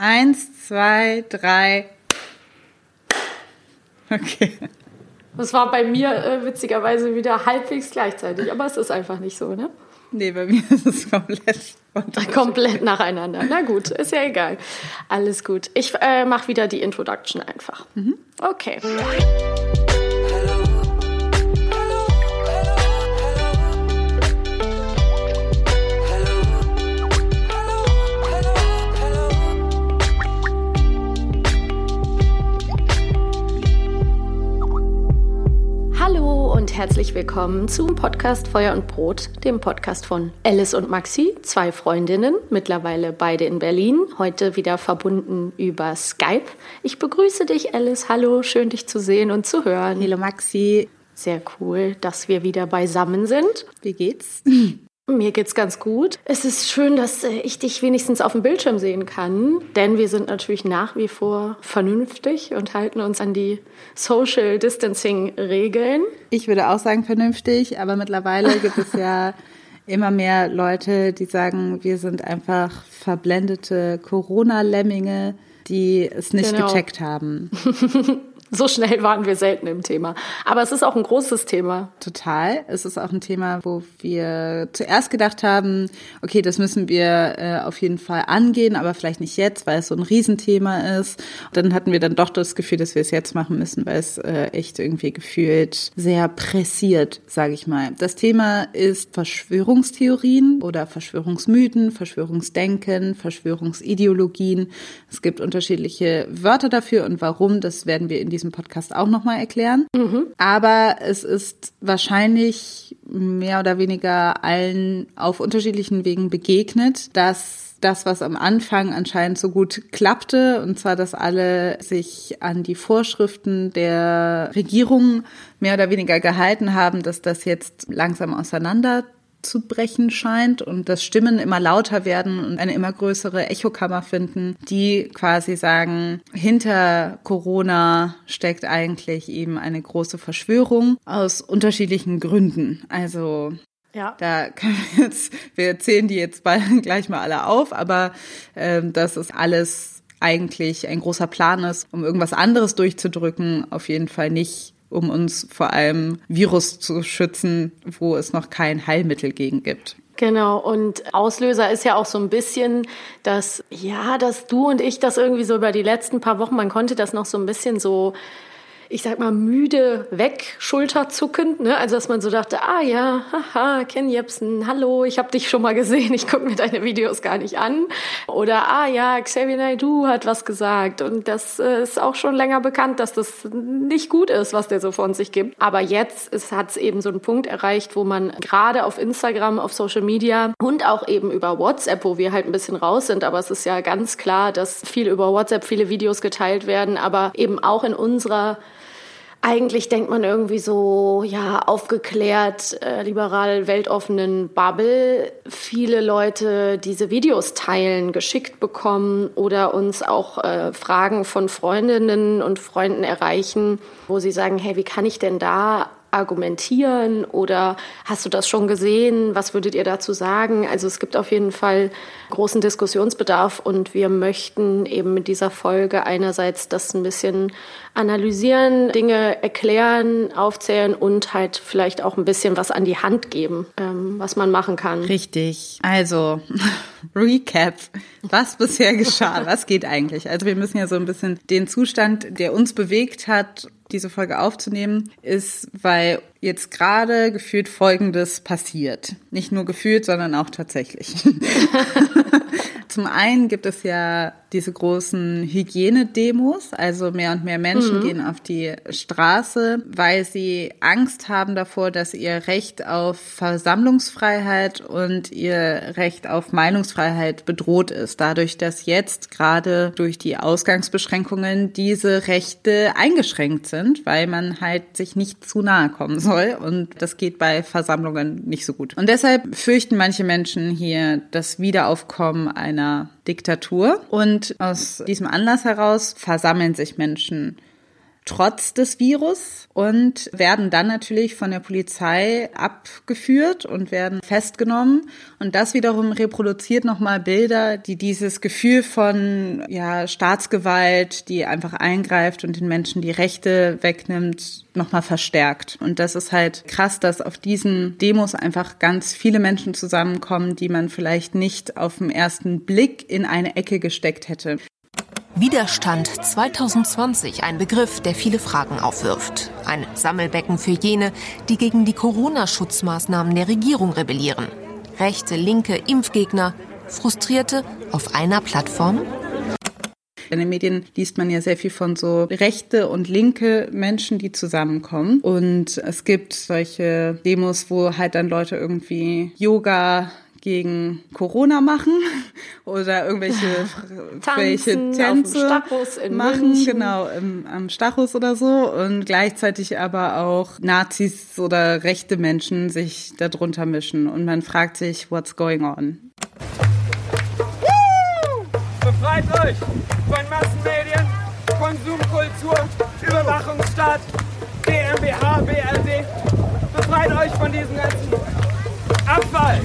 Eins, zwei, drei. Okay. Das war bei mir äh, witzigerweise wieder halbwegs gleichzeitig, aber es ist einfach nicht so, ne? Nee, bei mir ist es komplett. Komplett nacheinander. Na gut, ist ja egal. Alles gut. Ich äh, mache wieder die Introduction einfach. Mhm. Okay. Herzlich willkommen zum Podcast Feuer und Brot, dem Podcast von Alice und Maxi, zwei Freundinnen, mittlerweile beide in Berlin, heute wieder verbunden über Skype. Ich begrüße dich, Alice. Hallo, schön dich zu sehen und zu hören. Hallo, Maxi. Sehr cool, dass wir wieder beisammen sind. Wie geht's? Mir geht's ganz gut. Es ist schön, dass äh, ich dich wenigstens auf dem Bildschirm sehen kann, denn wir sind natürlich nach wie vor vernünftig und halten uns an die Social Distancing Regeln. Ich würde auch sagen vernünftig, aber mittlerweile gibt es ja immer mehr Leute, die sagen, wir sind einfach verblendete Corona-Lemminge, die es nicht genau. gecheckt haben. So schnell waren wir selten im Thema. Aber es ist auch ein großes Thema. Total. Es ist auch ein Thema, wo wir zuerst gedacht haben, okay, das müssen wir äh, auf jeden Fall angehen, aber vielleicht nicht jetzt, weil es so ein Riesenthema ist. dann hatten wir dann doch das Gefühl, dass wir es jetzt machen müssen, weil es äh, echt irgendwie gefühlt sehr pressiert, sage ich mal. Das Thema ist Verschwörungstheorien oder Verschwörungsmythen, Verschwörungsdenken, Verschwörungsideologien. Es gibt unterschiedliche Wörter dafür und warum, das werden wir in diesem Podcast auch nochmal erklären. Mhm. Aber es ist wahrscheinlich mehr oder weniger allen auf unterschiedlichen Wegen begegnet, dass das, was am Anfang anscheinend so gut klappte, und zwar, dass alle sich an die Vorschriften der Regierung mehr oder weniger gehalten haben, dass das jetzt langsam auseinander zu brechen scheint und dass Stimmen immer lauter werden und eine immer größere Echokammer finden, die quasi sagen, hinter Corona steckt eigentlich eben eine große Verschwörung aus unterschiedlichen Gründen. Also ja. Da können wir jetzt, wir zählen die jetzt bald gleich mal alle auf, aber ähm, das ist alles eigentlich ein großer Plan ist, um irgendwas anderes durchzudrücken, auf jeden Fall nicht um uns vor allem Virus zu schützen, wo es noch kein Heilmittel gegen gibt. Genau, und Auslöser ist ja auch so ein bisschen, dass, ja, dass du und ich das irgendwie so über die letzten paar Wochen, man konnte das noch so ein bisschen so ich sag mal, müde weg, schulterzuckend. Ne? Also, dass man so dachte, ah ja, haha, Ken Jebsen, hallo, ich habe dich schon mal gesehen, ich gucke mir deine Videos gar nicht an. Oder, ah ja, Xavier Naidoo hat was gesagt. Und das äh, ist auch schon länger bekannt, dass das nicht gut ist, was der so von sich gibt. Aber jetzt hat es eben so einen Punkt erreicht, wo man gerade auf Instagram, auf Social Media und auch eben über WhatsApp, wo wir halt ein bisschen raus sind, aber es ist ja ganz klar, dass viel über WhatsApp, viele Videos geteilt werden, aber eben auch in unserer eigentlich denkt man irgendwie so, ja, aufgeklärt, äh, liberal, weltoffenen Bubble. Viele Leute diese Videos teilen, geschickt bekommen oder uns auch äh, Fragen von Freundinnen und Freunden erreichen, wo sie sagen, hey, wie kann ich denn da argumentieren oder hast du das schon gesehen? Was würdet ihr dazu sagen? Also es gibt auf jeden Fall großen Diskussionsbedarf und wir möchten eben mit dieser Folge einerseits das ein bisschen analysieren, Dinge erklären, aufzählen und halt vielleicht auch ein bisschen was an die Hand geben, ähm, was man machen kann. Richtig. Also Recap, was bisher geschah, was geht eigentlich? Also wir müssen ja so ein bisschen den Zustand, der uns bewegt hat, diese Folge aufzunehmen, ist, weil jetzt gerade gefühlt Folgendes passiert. Nicht nur gefühlt, sondern auch tatsächlich. Zum einen gibt es ja diese großen Hygienedemos, also mehr und mehr Menschen mhm. gehen auf die Straße, weil sie Angst haben davor, dass ihr Recht auf Versammlungsfreiheit und ihr Recht auf Meinungsfreiheit bedroht ist, dadurch, dass jetzt gerade durch die Ausgangsbeschränkungen diese Rechte eingeschränkt sind, weil man halt sich nicht zu nahe kommen soll und das geht bei Versammlungen nicht so gut. Und deshalb fürchten manche Menschen hier das Wiederaufkommen einer Diktatur. Und aus diesem Anlass heraus versammeln sich Menschen trotz des Virus und werden dann natürlich von der Polizei abgeführt und werden festgenommen. Und das wiederum reproduziert nochmal Bilder, die dieses Gefühl von ja, Staatsgewalt, die einfach eingreift und den Menschen die Rechte wegnimmt, nochmal verstärkt. Und das ist halt krass, dass auf diesen Demos einfach ganz viele Menschen zusammenkommen, die man vielleicht nicht auf den ersten Blick in eine Ecke gesteckt hätte. Widerstand 2020, ein Begriff, der viele Fragen aufwirft. Ein Sammelbecken für jene, die gegen die Corona-Schutzmaßnahmen der Regierung rebellieren. Rechte, linke, Impfgegner, Frustrierte auf einer Plattform? In den Medien liest man ja sehr viel von so rechte und linke Menschen, die zusammenkommen. Und es gibt solche Demos, wo halt dann Leute irgendwie Yoga gegen Corona machen oder irgendwelche Tanzen, Tänze machen, München. genau, im, am Stachus oder so und gleichzeitig aber auch Nazis oder rechte Menschen sich darunter mischen und man fragt sich, what's going on? Befreit euch von Massenmedien, Konsumkultur, Überwachungsstaat, GmbH, BRD. Befreit euch von diesem ganzen Abfall.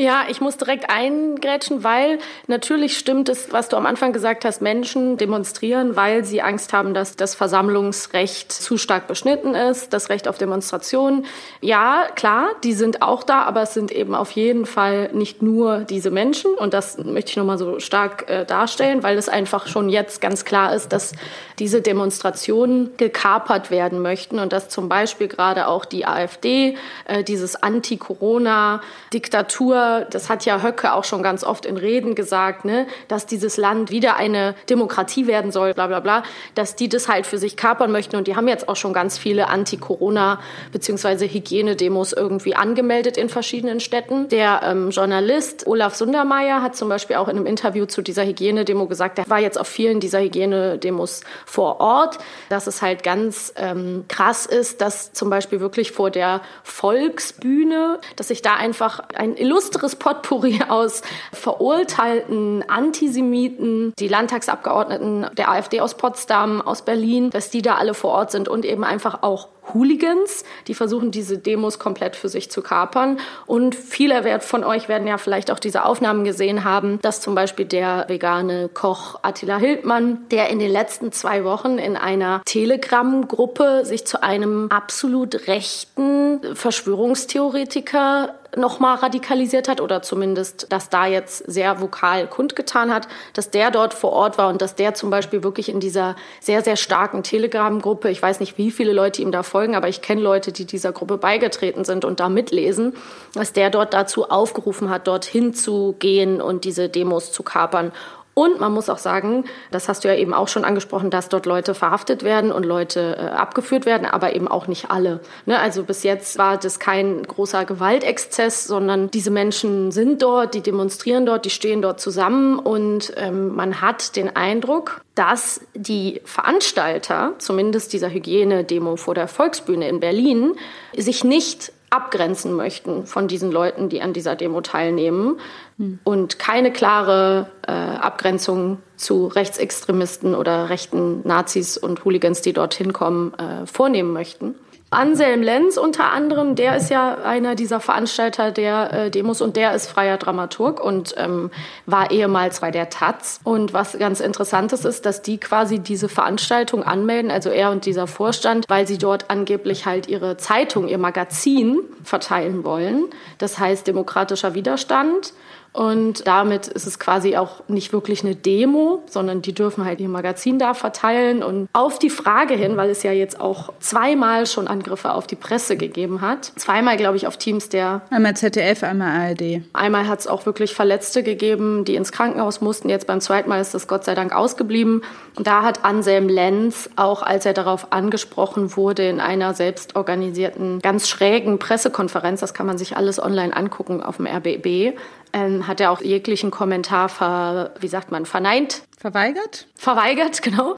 Ja, ich muss direkt eingrätschen, weil natürlich stimmt es, was du am Anfang gesagt hast, Menschen demonstrieren, weil sie Angst haben, dass das Versammlungsrecht zu stark beschnitten ist, das Recht auf Demonstration. Ja, klar, die sind auch da, aber es sind eben auf jeden Fall nicht nur diese Menschen und das möchte ich nochmal so stark äh, darstellen, weil es einfach schon jetzt ganz klar ist, dass diese Demonstrationen gekapert werden möchten und dass zum Beispiel gerade auch die AfD, äh, dieses Anti-Corona-Diktatur das hat ja Höcke auch schon ganz oft in Reden gesagt, ne, dass dieses Land wieder eine Demokratie werden soll, bla bla bla, dass die das halt für sich kapern möchten. Und die haben jetzt auch schon ganz viele Anti-Corona- bzw. Hygienedemos irgendwie angemeldet in verschiedenen Städten. Der ähm, Journalist Olaf Sundermeier hat zum Beispiel auch in einem Interview zu dieser Hygienedemo gesagt, er war jetzt auf vielen dieser Hygienedemos vor Ort, dass es halt ganz ähm, krass ist, dass zum Beispiel wirklich vor der Volksbühne, dass sich da einfach ein illustres illustres Potpourri aus verurteilten Antisemiten, die Landtagsabgeordneten der AfD aus Potsdam, aus Berlin, dass die da alle vor Ort sind und eben einfach auch Hooligans, die versuchen, diese Demos komplett für sich zu kapern. Und viele von euch werden ja vielleicht auch diese Aufnahmen gesehen haben, dass zum Beispiel der vegane Koch Attila Hildmann, der in den letzten zwei Wochen in einer Telegram-Gruppe sich zu einem absolut rechten Verschwörungstheoretiker nochmal radikalisiert hat oder zumindest das da jetzt sehr vokal kundgetan hat, dass der dort vor Ort war und dass der zum Beispiel wirklich in dieser sehr, sehr starken Telegram-Gruppe, ich weiß nicht, wie viele Leute ihm da folgen, aber ich kenne Leute, die dieser Gruppe beigetreten sind und da mitlesen, dass der dort dazu aufgerufen hat, dorthin zu gehen und diese Demos zu kapern. Und man muss auch sagen, das hast du ja eben auch schon angesprochen, dass dort Leute verhaftet werden und Leute äh, abgeführt werden, aber eben auch nicht alle. Ne? Also bis jetzt war das kein großer Gewaltexzess, sondern diese Menschen sind dort, die demonstrieren dort, die stehen dort zusammen und ähm, man hat den Eindruck, dass die Veranstalter, zumindest dieser Hygienedemo vor der Volksbühne in Berlin, sich nicht abgrenzen möchten von diesen Leuten, die an dieser Demo teilnehmen hm. und keine klare äh, Abgrenzung zu Rechtsextremisten oder rechten Nazis und Hooligans, die dorthin kommen, äh, vornehmen möchten. Anselm Lenz unter anderem, der ist ja einer dieser Veranstalter der äh, Demos und der ist freier Dramaturg und ähm, war ehemals bei der Taz. Und was ganz interessant ist, ist, dass die quasi diese Veranstaltung anmelden, also er und dieser Vorstand, weil sie dort angeblich halt ihre Zeitung, ihr Magazin verteilen wollen. Das heißt demokratischer Widerstand. Und damit ist es quasi auch nicht wirklich eine Demo, sondern die dürfen halt ihr Magazin da verteilen. Und auf die Frage hin, weil es ja jetzt auch zweimal schon Angriffe auf die Presse gegeben hat, zweimal, glaube ich, auf Teams der. Einmal ZDF, einmal ARD. Einmal hat es auch wirklich Verletzte gegeben, die ins Krankenhaus mussten. Jetzt beim zweiten Mal ist das Gott sei Dank ausgeblieben. Und da hat Anselm Lenz, auch als er darauf angesprochen wurde, in einer selbstorganisierten, ganz schrägen Pressekonferenz, das kann man sich alles online angucken auf dem RBB, ähm, hat er auch jeglichen Kommentar ver, wie sagt man, verneint. Verweigert? Verweigert, genau.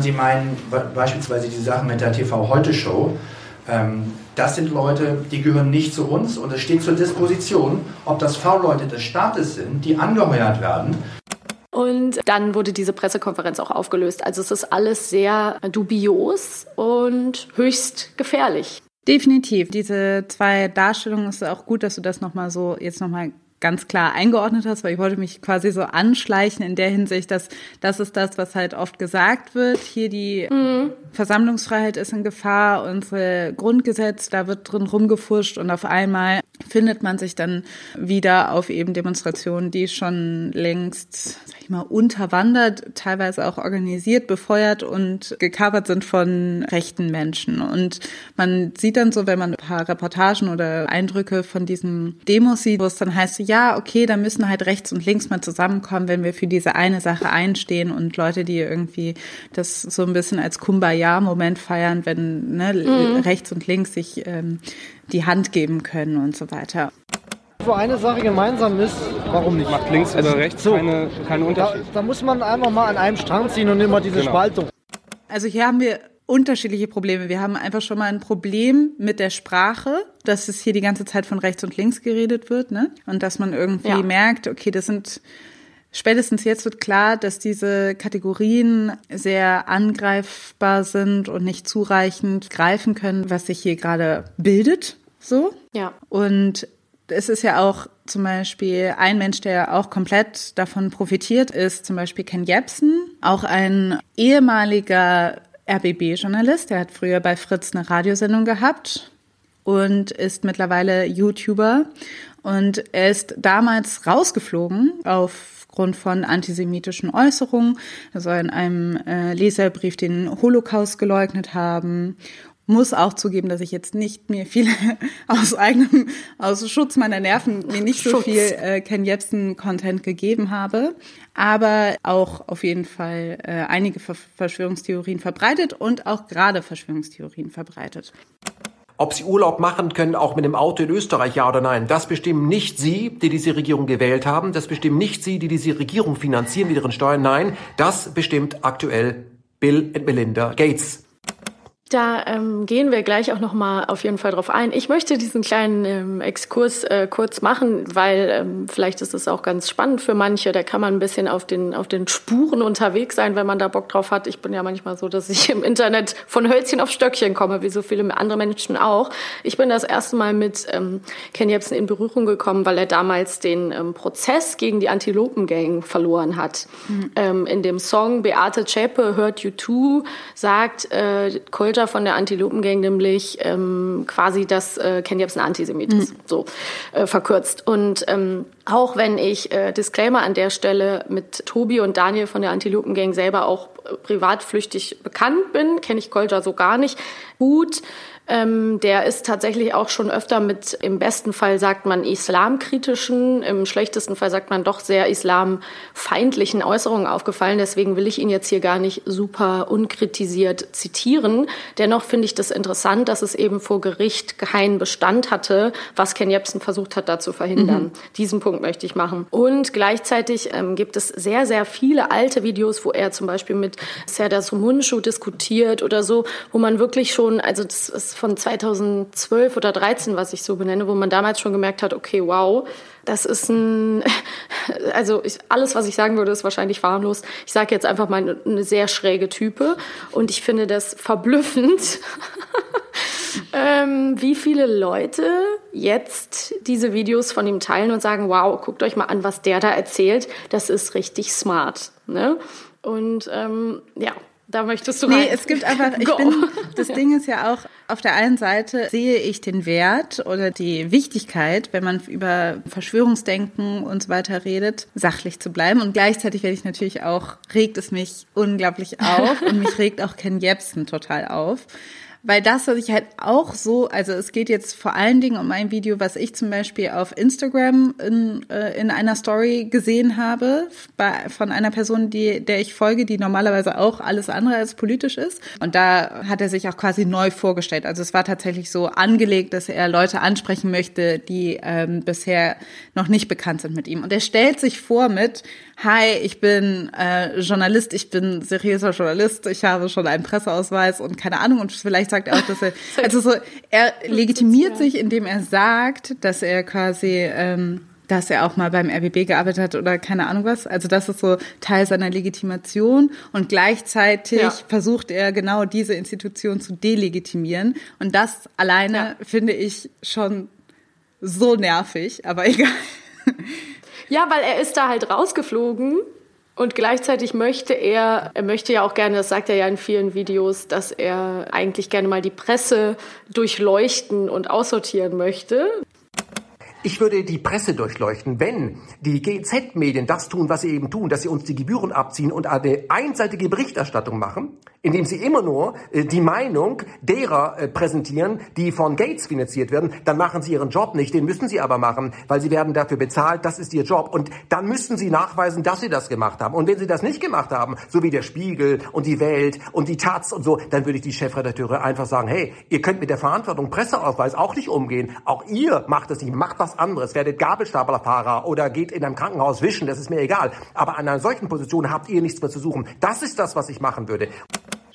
Sie meinen beispielsweise die Sache mit der TV-Heute-Show. Ähm, das sind Leute, die gehören nicht zu uns und es steht zur Disposition, ob das V-Leute des Staates sind, die angeheuert werden Und dann wurde diese Pressekonferenz auch aufgelöst. Also es ist alles sehr dubios und höchst gefährlich. Definitiv. Diese zwei Darstellungen ist auch gut, dass du das nochmal so jetzt nochmal ganz klar eingeordnet hast, weil ich wollte mich quasi so anschleichen in der Hinsicht, dass das ist das, was halt oft gesagt wird. Hier die mhm. Versammlungsfreiheit ist in Gefahr, unsere Grundgesetz, da wird drin rumgefuscht und auf einmal findet man sich dann wieder auf eben Demonstrationen, die schon längst, sag ich mal, unterwandert, teilweise auch organisiert, befeuert und gecovert sind von rechten Menschen. Und man sieht dann so, wenn man ein paar Reportagen oder Eindrücke von diesen Demos sieht, wo es dann heißt, ja, okay, da müssen halt rechts und links mal zusammenkommen, wenn wir für diese eine Sache einstehen und Leute, die irgendwie das so ein bisschen als Kumbaya-Moment feiern, wenn ne, mhm. rechts und links sich ähm, die Hand geben können und so weiter. Wo eine Sache gemeinsam ist, warum nicht? Macht links oder rechts so, keine, keine Unterschied. Da, da, muss man einfach mal an einem Strang ziehen und immer diese genau. Spaltung. Also hier haben wir unterschiedliche Probleme. Wir haben einfach schon mal ein Problem mit der Sprache, dass es hier die ganze Zeit von rechts und links geredet wird, ne? Und dass man irgendwie ja. merkt, okay, das sind spätestens jetzt wird klar, dass diese Kategorien sehr angreifbar sind und nicht zureichend greifen können, was sich hier gerade bildet, so. Ja. Und es ist ja auch zum Beispiel ein Mensch, der auch komplett davon profitiert, ist zum Beispiel Ken Jebsen, auch ein ehemaliger RBB-Journalist. Der hat früher bei Fritz eine Radiosendung gehabt und ist mittlerweile YouTuber. Und er ist damals rausgeflogen aufgrund von antisemitischen Äußerungen. Er soll in einem äh, Leserbrief den Holocaust geleugnet haben muss auch zugeben, dass ich jetzt nicht mir viel aus eigenem, aus Schutz meiner Nerven mir nicht so Schutz. viel äh, Ken Jebsen Content gegeben habe, aber auch auf jeden Fall äh, einige Verschwörungstheorien verbreitet und auch gerade Verschwörungstheorien verbreitet. Ob Sie Urlaub machen können, auch mit dem Auto in Österreich, ja oder nein, das bestimmen nicht Sie, die diese Regierung gewählt haben. Das bestimmen nicht Sie, die diese Regierung finanzieren mit ihren Steuern. Nein, das bestimmt aktuell Bill und Melinda Gates. Da ähm, gehen wir gleich auch noch mal auf jeden Fall drauf ein. Ich möchte diesen kleinen ähm, Exkurs äh, kurz machen, weil ähm, vielleicht ist es auch ganz spannend für manche. Da kann man ein bisschen auf den auf den Spuren unterwegs sein, wenn man da Bock drauf hat. Ich bin ja manchmal so, dass ich im Internet von Hölzchen auf Stöckchen komme, wie so viele andere Menschen auch. Ich bin das erste Mal mit ähm, Ken Jebsen in Berührung gekommen, weil er damals den ähm, Prozess gegen die Antilopengang verloren hat. Mhm. Ähm, in dem Song Beate Zschäpe hört You Too sagt äh, Kulter von der Antilopengang nämlich ähm, quasi das äh, Ken Jebsen Antisemit ist, mhm. so äh, verkürzt. Und ähm, auch wenn ich äh, Disclaimer an der Stelle mit Tobi und Daniel von der Antilopengang selber auch äh, privatflüchtig bekannt bin, kenne ich Kolja so gar nicht gut. Ähm, der ist tatsächlich auch schon öfter mit, im besten Fall sagt man islamkritischen, im schlechtesten Fall sagt man doch sehr islamfeindlichen Äußerungen aufgefallen. Deswegen will ich ihn jetzt hier gar nicht super unkritisiert zitieren. Dennoch finde ich das interessant, dass es eben vor Gericht keinen Bestand hatte, was Ken Jebsen versucht hat, da zu verhindern. Mhm. Diesen Punkt möchte ich machen. Und gleichzeitig ähm, gibt es sehr, sehr viele alte Videos, wo er zum Beispiel mit Serdar Sumuncu diskutiert oder so, wo man wirklich schon, also das ist von 2012 oder 13, was ich so benenne, wo man damals schon gemerkt hat, okay, wow, das ist ein, also ich, alles, was ich sagen würde, ist wahrscheinlich farmlos. Ich sage jetzt einfach mal eine, eine sehr schräge Type und ich finde das verblüffend, ähm, wie viele Leute jetzt diese Videos von ihm teilen und sagen, wow, guckt euch mal an, was der da erzählt, das ist richtig smart. Ne? Und ähm, ja, da möchtest du rein. Nee, es gibt einfach, ich bin, das Ding ist ja auch, auf der einen Seite sehe ich den Wert oder die Wichtigkeit, wenn man über Verschwörungsdenken und so weiter redet, sachlich zu bleiben. Und gleichzeitig werde ich natürlich auch, regt es mich unglaublich auf und mich regt auch Ken Jebsen total auf weil das, was ich halt auch so, also es geht jetzt vor allen Dingen um ein Video, was ich zum Beispiel auf Instagram in, äh, in einer Story gesehen habe, bei, von einer Person, die, der ich folge, die normalerweise auch alles andere als politisch ist. Und da hat er sich auch quasi neu vorgestellt. Also es war tatsächlich so angelegt, dass er Leute ansprechen möchte, die ähm, bisher noch nicht bekannt sind mit ihm. Und er stellt sich vor mit, hi, ich bin äh, Journalist, ich bin seriöser Journalist, ich habe schon einen Presseausweis und keine Ahnung und vielleicht sagt er auch, dass er, also so, er legitimiert sich, indem er sagt, dass er quasi ähm, dass er auch mal beim RBB gearbeitet hat oder keine Ahnung was. Also das ist so Teil seiner Legitimation und gleichzeitig ja. versucht er genau diese Institution zu delegitimieren. Und das alleine ja. finde ich schon so nervig, aber egal. Ja, weil er ist da halt rausgeflogen und gleichzeitig möchte er, er möchte ja auch gerne, das sagt er ja in vielen Videos, dass er eigentlich gerne mal die Presse durchleuchten und aussortieren möchte. Ich würde die Presse durchleuchten, wenn die GZ-Medien das tun, was sie eben tun, dass sie uns die Gebühren abziehen und eine einseitige Berichterstattung machen, indem sie immer nur äh, die Meinung derer äh, präsentieren, die von Gates finanziert werden, dann machen sie ihren Job nicht. Den müssen sie aber machen, weil sie werden dafür bezahlt. Das ist ihr Job. Und dann müssen sie nachweisen, dass sie das gemacht haben. Und wenn sie das nicht gemacht haben, so wie der Spiegel und die Welt und die Taz und so, dann würde ich die Chefredakteure einfach sagen, hey, ihr könnt mit der Verantwortung Presseausweis auch nicht umgehen. Auch ihr macht es nicht. Macht was anderes. Werdet Gabelstaplerfahrer oder geht in einem Krankenhaus wischen. Das ist mir egal. Aber an einer solchen Position habt ihr nichts mehr zu suchen. Das ist das, was ich machen würde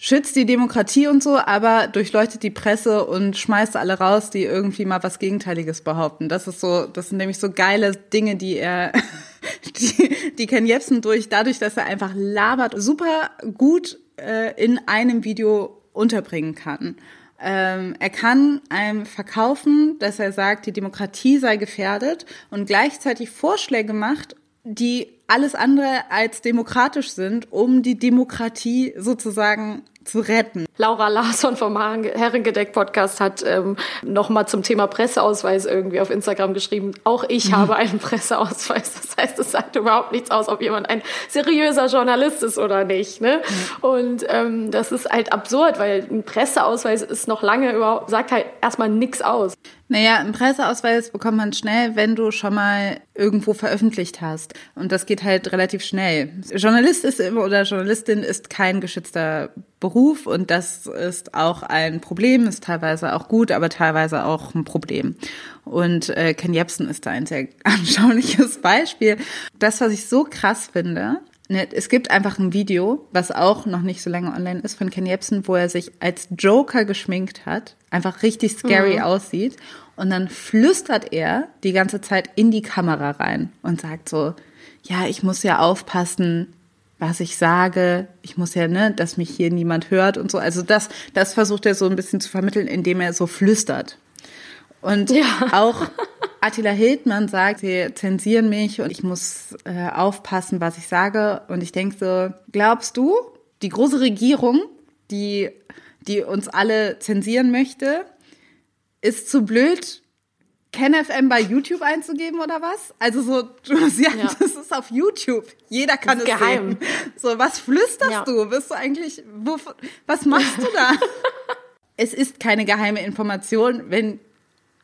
schützt die Demokratie und so, aber durchleuchtet die Presse und schmeißt alle raus, die irgendwie mal was Gegenteiliges behaupten. Das ist so, das sind nämlich so geile Dinge, die er, die, die Ken Jebsen durch, dadurch, dass er einfach labert, super gut äh, in einem Video unterbringen kann. Ähm, er kann einem verkaufen, dass er sagt, die Demokratie sei gefährdet und gleichzeitig Vorschläge macht, die alles andere als demokratisch sind, um die Demokratie sozusagen zu retten. Laura Larsson vom Herrengedeck-Podcast hat ähm, nochmal zum Thema Presseausweis irgendwie auf Instagram geschrieben, auch ich mhm. habe einen Presseausweis. Das heißt, es sagt überhaupt nichts aus, ob jemand ein seriöser Journalist ist oder nicht. Ne? Mhm. Und ähm, das ist halt absurd, weil ein Presseausweis ist noch lange überhaupt, sagt halt erstmal nichts aus. Naja, einen Presseausweis bekommt man schnell, wenn du schon mal irgendwo veröffentlicht hast. Und das geht halt relativ schnell. Journalist ist immer oder Journalistin ist kein geschützter Beruf und das ist auch ein Problem, ist teilweise auch gut, aber teilweise auch ein Problem. Und äh, Ken Jebsen ist da ein sehr anschauliches Beispiel. Das, was ich so krass finde, ne, es gibt einfach ein Video, was auch noch nicht so lange online ist, von Ken Jebsen, wo er sich als Joker geschminkt hat, einfach richtig scary mhm. aussieht. Und dann flüstert er die ganze Zeit in die Kamera rein und sagt so, ja, ich muss ja aufpassen, was ich sage. Ich muss ja, ne, dass mich hier niemand hört und so. Also das, das versucht er so ein bisschen zu vermitteln, indem er so flüstert. Und ja. auch Attila Hildmann sagt, sie zensieren mich und ich muss äh, aufpassen, was ich sage. Und ich denke so, glaubst du, die große Regierung, die, die uns alle zensieren möchte, ist zu blöd, KenFM bei YouTube einzugeben oder was? Also so, ja, ja. das ist auf YouTube. Jeder kann es geheim. sehen. So, was flüsterst ja. du? Bist du eigentlich, wo, was machst du da? es ist keine geheime Information, wenn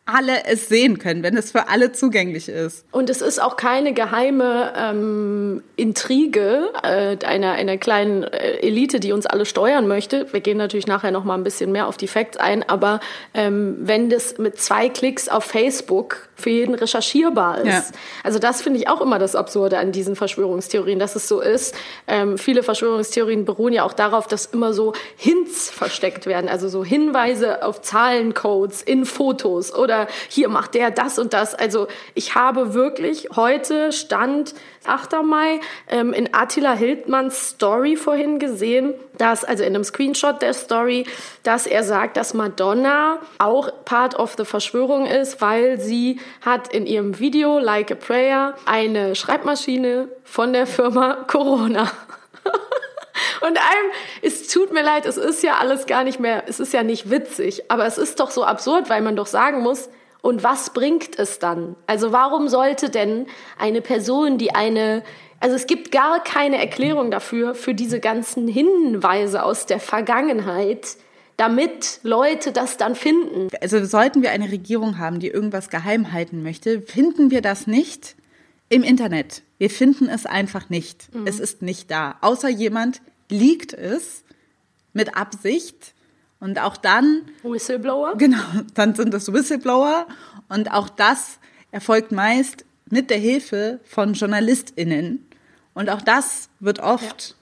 alle es sehen können, wenn es für alle zugänglich ist. Und es ist auch keine geheime ähm, Intrige äh, einer, einer kleinen äh, Elite, die uns alle steuern möchte. Wir gehen natürlich nachher noch mal ein bisschen mehr auf die Facts ein, aber ähm, wenn das mit zwei Klicks auf Facebook für jeden recherchierbar ist. Ja. Also das finde ich auch immer das Absurde an diesen Verschwörungstheorien, dass es so ist. Ähm, viele Verschwörungstheorien beruhen ja auch darauf, dass immer so Hints versteckt werden, also so Hinweise auf Zahlencodes in Fotos oder oder hier macht der das und das. Also ich habe wirklich heute Stand 8. Mai ähm, in Attila Hildmanns Story vorhin gesehen, dass, also in einem Screenshot der Story, dass er sagt, dass Madonna auch Part of the Verschwörung ist, weil sie hat in ihrem Video Like a Prayer eine Schreibmaschine von der Firma Corona. Und einem, es tut mir leid, es ist ja alles gar nicht mehr, es ist ja nicht witzig, aber es ist doch so absurd, weil man doch sagen muss, und was bringt es dann? Also warum sollte denn eine Person, die eine, also es gibt gar keine Erklärung dafür, für diese ganzen Hinweise aus der Vergangenheit, damit Leute das dann finden. Also sollten wir eine Regierung haben, die irgendwas geheim halten möchte, finden wir das nicht im Internet. Wir finden es einfach nicht. Mhm. Es ist nicht da. Außer jemand liegt es mit Absicht und auch dann. Whistleblower? Genau, dann sind das Whistleblower. Und auch das erfolgt meist mit der Hilfe von JournalistInnen. Und auch das wird oft ja.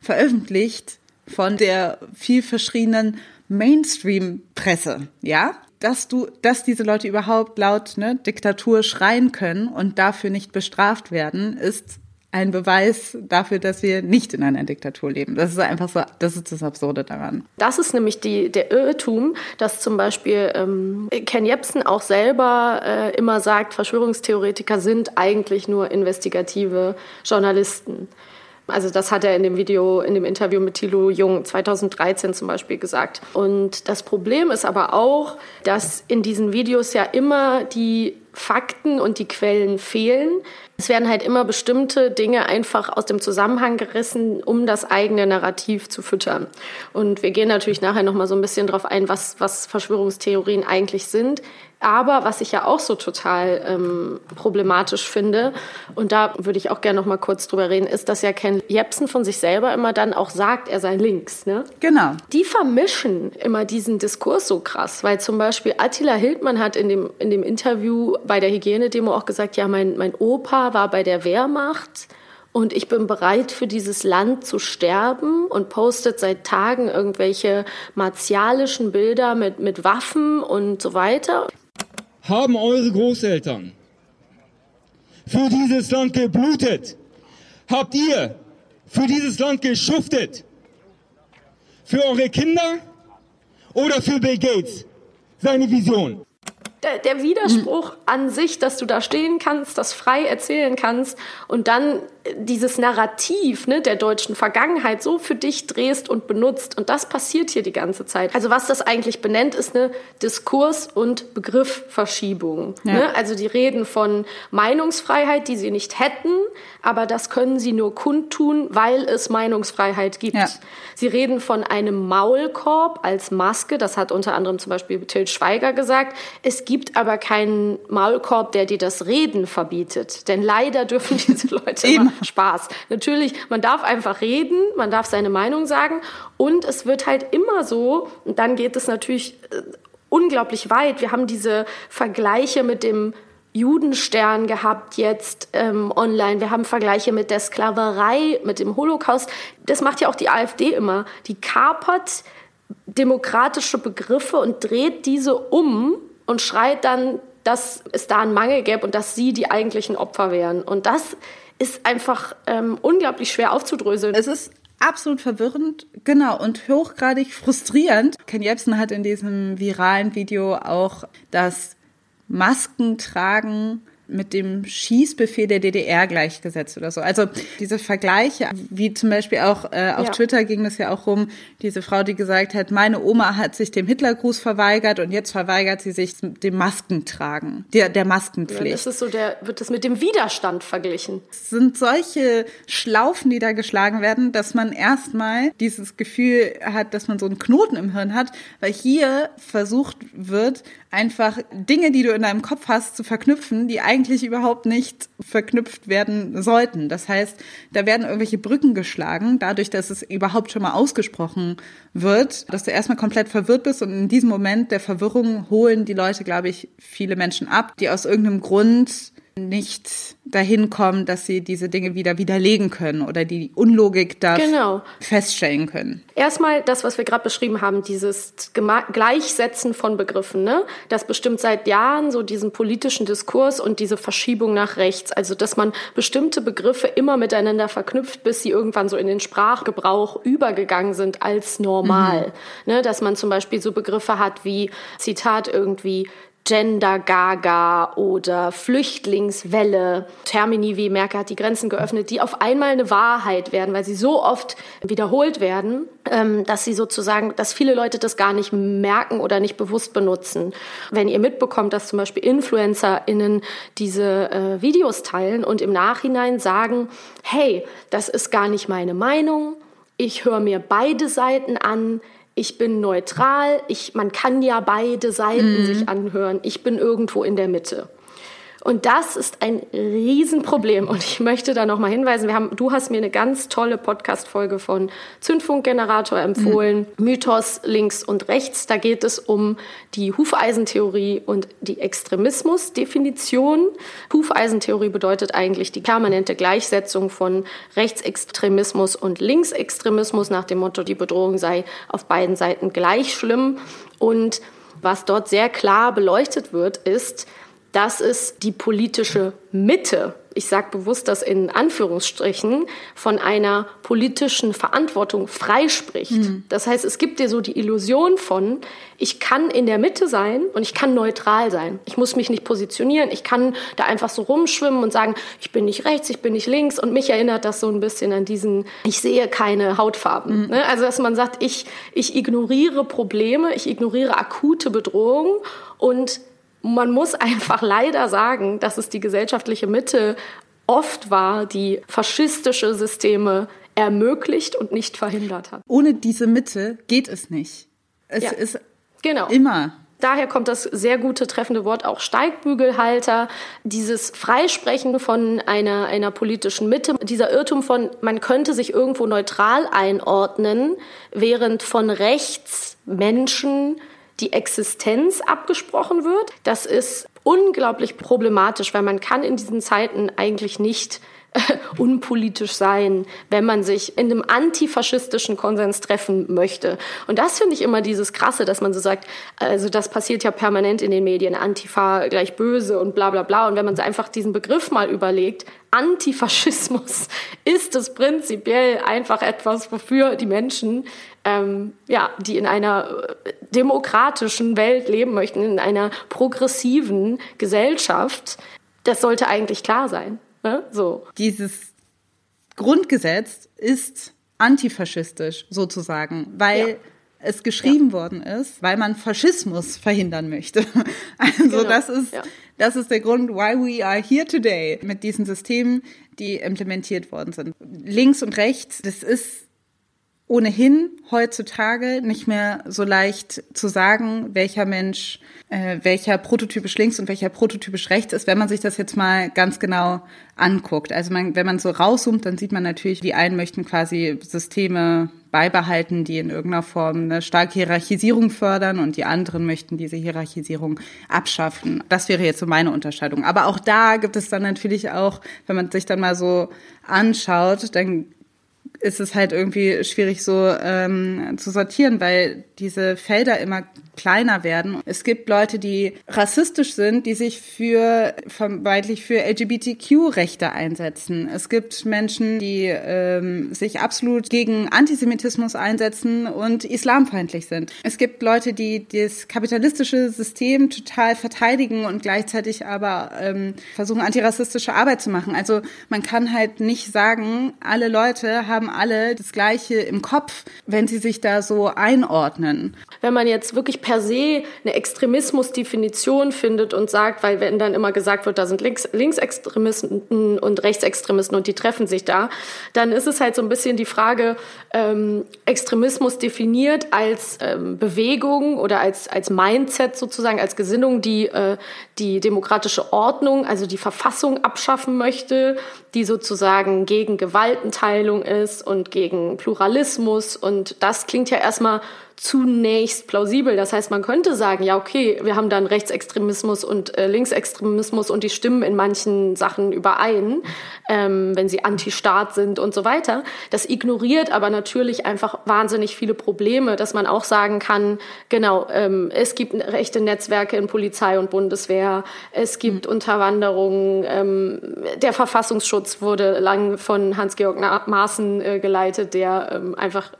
veröffentlicht von der viel verschriebenen Mainstream-Presse, ja? Dass du, dass diese Leute überhaupt laut ne, Diktatur schreien können und dafür nicht bestraft werden, ist ein Beweis dafür, dass wir nicht in einer Diktatur leben. Das ist einfach so, das ist das Absurde daran. Das ist nämlich die, der Irrtum, dass zum Beispiel ähm, Ken Jebsen auch selber äh, immer sagt, Verschwörungstheoretiker sind eigentlich nur investigative Journalisten. Also das hat er in dem Video, in dem Interview mit Thilo Jung 2013 zum Beispiel gesagt. Und das Problem ist aber auch, dass in diesen Videos ja immer die Fakten und die Quellen fehlen. Es werden halt immer bestimmte Dinge einfach aus dem Zusammenhang gerissen, um das eigene Narrativ zu füttern. Und wir gehen natürlich nachher noch mal so ein bisschen drauf ein, was, was Verschwörungstheorien eigentlich sind. Aber was ich ja auch so total ähm, problematisch finde, und da würde ich auch gerne noch mal kurz drüber reden, ist, dass ja Ken Jebsen von sich selber immer dann auch sagt, er sei links. Ne? Genau. Die vermischen immer diesen Diskurs so krass, weil zum Beispiel Attila Hildmann hat in dem, in dem Interview bei der Hygienedemo auch gesagt, ja, mein, mein Opa war bei der Wehrmacht und ich bin bereit für dieses Land zu sterben und postet seit Tagen irgendwelche martialischen Bilder mit, mit Waffen und so weiter haben eure Großeltern für dieses Land geblutet? Habt ihr für dieses Land geschuftet? Für eure Kinder oder für Bill Gates? Seine Vision der, der Widerspruch an sich, dass du da stehen kannst, das frei erzählen kannst und dann dieses Narrativ ne, der deutschen Vergangenheit so für dich drehst und benutzt. Und das passiert hier die ganze Zeit. Also was das eigentlich benennt, ist eine Diskurs- und Begriffverschiebung. Ja. Ne? Also die reden von Meinungsfreiheit, die sie nicht hätten, aber das können sie nur kundtun, weil es Meinungsfreiheit gibt. Ja. Sie reden von einem Maulkorb als Maske, das hat unter anderem zum Beispiel Till Schweiger gesagt. Es gibt aber keinen Maulkorb, der dir das Reden verbietet. Denn leider dürfen diese Leute immer Spaß. Natürlich, man darf einfach reden, man darf seine Meinung sagen und es wird halt immer so, und dann geht es natürlich äh, unglaublich weit. Wir haben diese Vergleiche mit dem Judenstern gehabt jetzt ähm, online. Wir haben Vergleiche mit der Sklaverei, mit dem Holocaust. Das macht ja auch die AfD immer. Die kapert demokratische Begriffe und dreht diese um und schreit dann, dass es da einen Mangel gäbe und dass sie die eigentlichen Opfer wären. Und das ist einfach ähm, unglaublich schwer aufzudröseln. Es ist absolut verwirrend, genau, und hochgradig frustrierend. Ken Jebsen hat in diesem viralen Video auch das Masken tragen mit dem Schießbefehl der DDR gleichgesetzt oder so. Also diese Vergleiche, wie zum Beispiel auch äh, auf ja. Twitter ging es ja auch rum, diese Frau, die gesagt hat, meine Oma hat sich dem Hitlergruß verweigert und jetzt verweigert sie sich dem Maskentragen, der, der Maskenpflicht. Ja, das ist so der, wird das mit dem Widerstand verglichen. Es sind solche Schlaufen, die da geschlagen werden, dass man erstmal dieses Gefühl hat, dass man so einen Knoten im Hirn hat, weil hier versucht wird, einfach Dinge, die du in deinem Kopf hast, zu verknüpfen, die eigentlich überhaupt nicht verknüpft werden sollten. Das heißt, da werden irgendwelche Brücken geschlagen, dadurch, dass es überhaupt schon mal ausgesprochen wird, dass du erstmal komplett verwirrt bist und in diesem Moment der Verwirrung holen die Leute, glaube ich, viele Menschen ab, die aus irgendeinem Grund nicht dahin kommen, dass sie diese Dinge wieder widerlegen können oder die Unlogik da genau. feststellen können. Erstmal das, was wir gerade beschrieben haben, dieses Gleichsetzen von Begriffen, ne? Das bestimmt seit Jahren so diesen politischen Diskurs und diese Verschiebung nach rechts. Also, dass man bestimmte Begriffe immer miteinander verknüpft, bis sie irgendwann so in den Sprachgebrauch übergegangen sind als normal. Mhm. Ne? Dass man zum Beispiel so Begriffe hat wie, Zitat irgendwie, Gender Gaga oder Flüchtlingswelle, Termini wie Merkel hat die Grenzen geöffnet, die auf einmal eine Wahrheit werden, weil sie so oft wiederholt werden, ähm, dass sie sozusagen, dass viele Leute das gar nicht merken oder nicht bewusst benutzen. Wenn ihr mitbekommt, dass zum Beispiel InfluencerInnen diese äh, Videos teilen und im Nachhinein sagen, hey, das ist gar nicht meine Meinung, ich höre mir beide Seiten an, ich bin neutral, ich, man kann ja beide Seiten mhm. sich anhören, ich bin irgendwo in der Mitte. Und das ist ein Riesenproblem. Und ich möchte da nochmal hinweisen, wir haben, du hast mir eine ganz tolle Podcast-Folge von Zündfunkgenerator empfohlen, mhm. Mythos links und rechts. Da geht es um die Hufeisentheorie und die Extremismusdefinition. Hufeisentheorie bedeutet eigentlich die permanente Gleichsetzung von Rechtsextremismus und Linksextremismus nach dem Motto, die Bedrohung sei auf beiden Seiten gleich schlimm. Und Was dort sehr klar beleuchtet wird, ist, dass es die politische Mitte ich sage bewusst das in Anführungsstrichen, von einer politischen Verantwortung freispricht. Mhm. Das heißt, es gibt dir so die Illusion von, ich kann in der Mitte sein und ich kann neutral sein. Ich muss mich nicht positionieren, ich kann da einfach so rumschwimmen und sagen, ich bin nicht rechts, ich bin nicht links. Und mich erinnert das so ein bisschen an diesen, ich sehe keine Hautfarben. Mhm. Ne? Also, dass man sagt, ich, ich ignoriere Probleme, ich ignoriere akute Bedrohungen und man muss einfach leider sagen, dass es die gesellschaftliche Mitte oft war, die faschistische Systeme ermöglicht und nicht verhindert hat. Ohne diese Mitte geht es nicht. Es ja, ist genau. immer Daher kommt das sehr gute treffende Wort auch Steigbügelhalter, dieses Freisprechen von einer, einer politischen Mitte, dieser Irrtum von, man könnte sich irgendwo neutral einordnen, während von rechts Menschen die Existenz abgesprochen wird. Das ist unglaublich problematisch, weil man kann in diesen Zeiten eigentlich nicht unpolitisch sein, wenn man sich in einem antifaschistischen Konsens treffen möchte. Und das finde ich immer dieses Krasse, dass man so sagt, also das passiert ja permanent in den Medien, Antifa gleich böse und bla bla bla. Und wenn man sich einfach diesen Begriff mal überlegt, Antifaschismus ist es prinzipiell einfach etwas, wofür die Menschen, ähm, ja, die in einer äh, demokratischen Welt leben möchten, in einer progressiven Gesellschaft, das sollte eigentlich klar sein. Ne? So. Dieses Grundgesetz ist antifaschistisch sozusagen, weil ja. es geschrieben ja. worden ist, weil man Faschismus verhindern möchte. Also genau. das ist ja. das ist der Grund, why we are here today mit diesen Systemen, die implementiert worden sind. Links und rechts, das ist ohnehin heutzutage nicht mehr so leicht zu sagen, welcher Mensch, äh, welcher prototypisch links und welcher prototypisch rechts ist, wenn man sich das jetzt mal ganz genau anguckt. Also man, wenn man so rauszoomt, dann sieht man natürlich, die einen möchten quasi Systeme beibehalten, die in irgendeiner Form eine starke Hierarchisierung fördern und die anderen möchten diese Hierarchisierung abschaffen. Das wäre jetzt so meine Unterscheidung. Aber auch da gibt es dann natürlich auch, wenn man sich dann mal so anschaut, dann ist es halt irgendwie schwierig so ähm, zu sortieren, weil diese Felder immer kleiner werden. Es gibt Leute, die rassistisch sind, die sich für vermeintlich für LGBTQ-Rechte einsetzen. Es gibt Menschen, die ähm, sich absolut gegen Antisemitismus einsetzen und islamfeindlich sind. Es gibt Leute, die das kapitalistische System total verteidigen und gleichzeitig aber ähm, versuchen, antirassistische Arbeit zu machen. Also man kann halt nicht sagen, alle Leute haben alle das Gleiche im Kopf, wenn sie sich da so einordnen. Wenn man jetzt wirklich per se eine Extremismusdefinition findet und sagt, weil wenn dann immer gesagt wird, da sind Links, Linksextremisten und Rechtsextremisten und die treffen sich da, dann ist es halt so ein bisschen die Frage, ähm, Extremismus definiert als ähm, Bewegung oder als, als Mindset sozusagen, als Gesinnung, die äh, die demokratische Ordnung, also die Verfassung abschaffen möchte, die sozusagen gegen Gewaltenteilung ist und gegen Pluralismus. Und das klingt ja erstmal zunächst plausibel. Das heißt, man könnte sagen, ja, okay, wir haben dann Rechtsextremismus und äh, Linksextremismus und die stimmen in manchen Sachen überein, ähm, wenn sie anti-Staat sind und so weiter. Das ignoriert aber natürlich einfach wahnsinnig viele Probleme, dass man auch sagen kann, genau, ähm, es gibt rechte Netzwerke in Polizei und Bundeswehr, es gibt mhm. Unterwanderungen, ähm, der Verfassungsschutz wurde lang von Hans-Georg Maaßen äh, geleitet, der ähm, einfach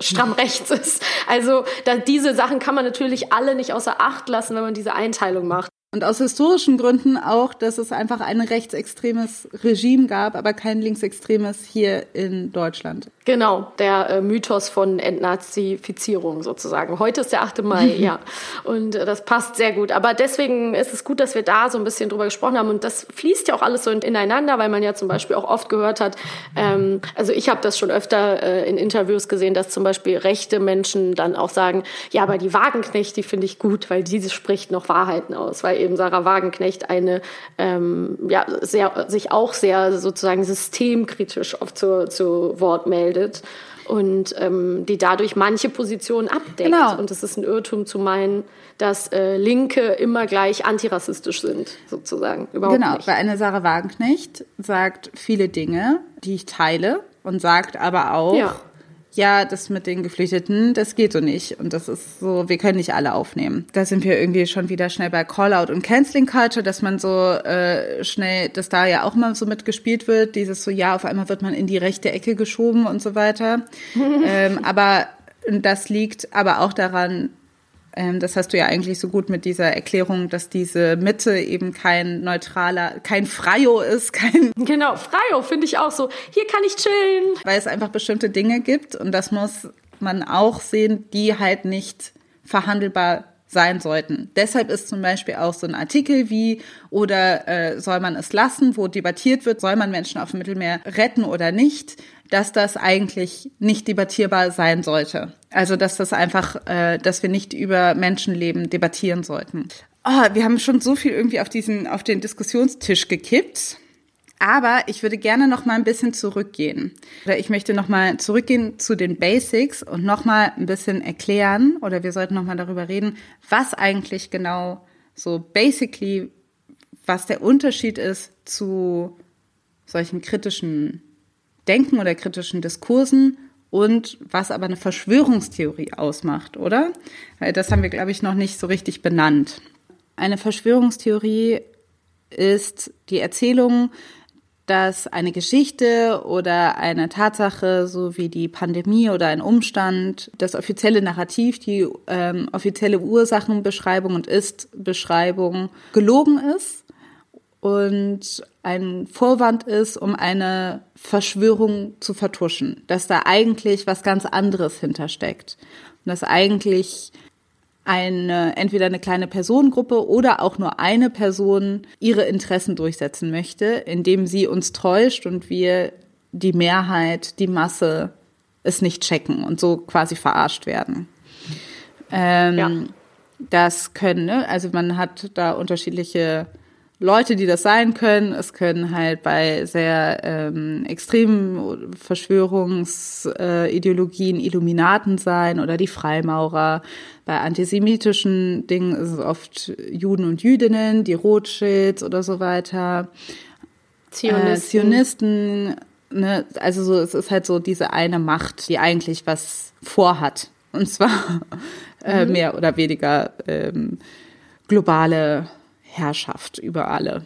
stramm rechts ist. Also da, diese Sachen kann man natürlich alle nicht außer Acht lassen, wenn man diese Einteilung macht. Und aus historischen Gründen auch, dass es einfach ein rechtsextremes Regime gab, aber kein linksextremes hier in Deutschland. Genau, der äh, Mythos von Entnazifizierung sozusagen. Heute ist der 8. Mai, ja. Und äh, das passt sehr gut. Aber deswegen ist es gut, dass wir da so ein bisschen drüber gesprochen haben. Und das fließt ja auch alles so ineinander, weil man ja zum Beispiel auch oft gehört hat, ähm, also ich habe das schon öfter äh, in Interviews gesehen, dass zum Beispiel rechte Menschen dann auch sagen, ja, aber die Wagenknecht, die finde ich gut, weil diese spricht noch Wahrheiten aus, weil eben Sarah Wagenknecht eine, ähm, ja, sehr, sich auch sehr sozusagen systemkritisch oft zu, zu Wort meldet und ähm, die dadurch manche Positionen abdeckt. Genau. Und es ist ein Irrtum zu meinen, dass äh, Linke immer gleich antirassistisch sind, sozusagen. Überhaupt genau, nicht. weil eine Sarah Wagenknecht sagt viele Dinge, die ich teile und sagt aber auch, ja. Ja, das mit den Geflüchteten, das geht so nicht. Und das ist so, wir können nicht alle aufnehmen. Da sind wir irgendwie schon wieder schnell bei Callout und Canceling Culture, dass man so äh, schnell, dass da ja auch mal so mitgespielt wird, dieses so, ja, auf einmal wird man in die rechte Ecke geschoben und so weiter. ähm, aber das liegt aber auch daran, das hast du ja eigentlich so gut mit dieser Erklärung, dass diese Mitte eben kein neutraler, kein Freio ist, kein. Genau, Freio finde ich auch so. Hier kann ich chillen. Weil es einfach bestimmte Dinge gibt und das muss man auch sehen, die halt nicht verhandelbar sein sollten. Deshalb ist zum Beispiel auch so ein Artikel wie oder äh, soll man es lassen, wo debattiert wird, soll man Menschen auf dem Mittelmeer retten oder nicht, dass das eigentlich nicht debattierbar sein sollte. Also dass das einfach, äh, dass wir nicht über Menschenleben debattieren sollten. Oh, wir haben schon so viel irgendwie auf diesen, auf den Diskussionstisch gekippt. Aber ich würde gerne noch mal ein bisschen zurückgehen. Oder ich möchte noch mal zurückgehen zu den Basics und noch mal ein bisschen erklären oder wir sollten noch mal darüber reden, was eigentlich genau so basically was der Unterschied ist zu solchen kritischen Denken oder kritischen Diskursen und was aber eine Verschwörungstheorie ausmacht, oder? Das haben wir, glaube ich, noch nicht so richtig benannt. Eine Verschwörungstheorie ist die Erzählung, dass eine Geschichte oder eine Tatsache, so wie die Pandemie oder ein Umstand, das offizielle Narrativ, die ähm, offizielle Ursachenbeschreibung und Ist-Beschreibung gelogen ist und ein Vorwand ist, um eine Verschwörung zu vertuschen, dass da eigentlich was ganz anderes hintersteckt und dass eigentlich eine entweder eine kleine Personengruppe oder auch nur eine Person ihre Interessen durchsetzen möchte, indem sie uns täuscht und wir die Mehrheit, die Masse es nicht checken und so quasi verarscht werden. Ähm, ja. Das können, ne? also man hat da unterschiedliche Leute, die das sein können. Es können halt bei sehr ähm, extremen Verschwörungsideologien Illuminaten sein oder die Freimaurer. Bei antisemitischen Dingen ist es oft Juden und Jüdinnen, die Rothschilds oder so weiter. Zionisten. Äh, Zionisten ne? Also so, es ist halt so diese eine Macht, die eigentlich was vorhat. Und zwar äh, mhm. mehr oder weniger ähm, globale Herrschaft über alle.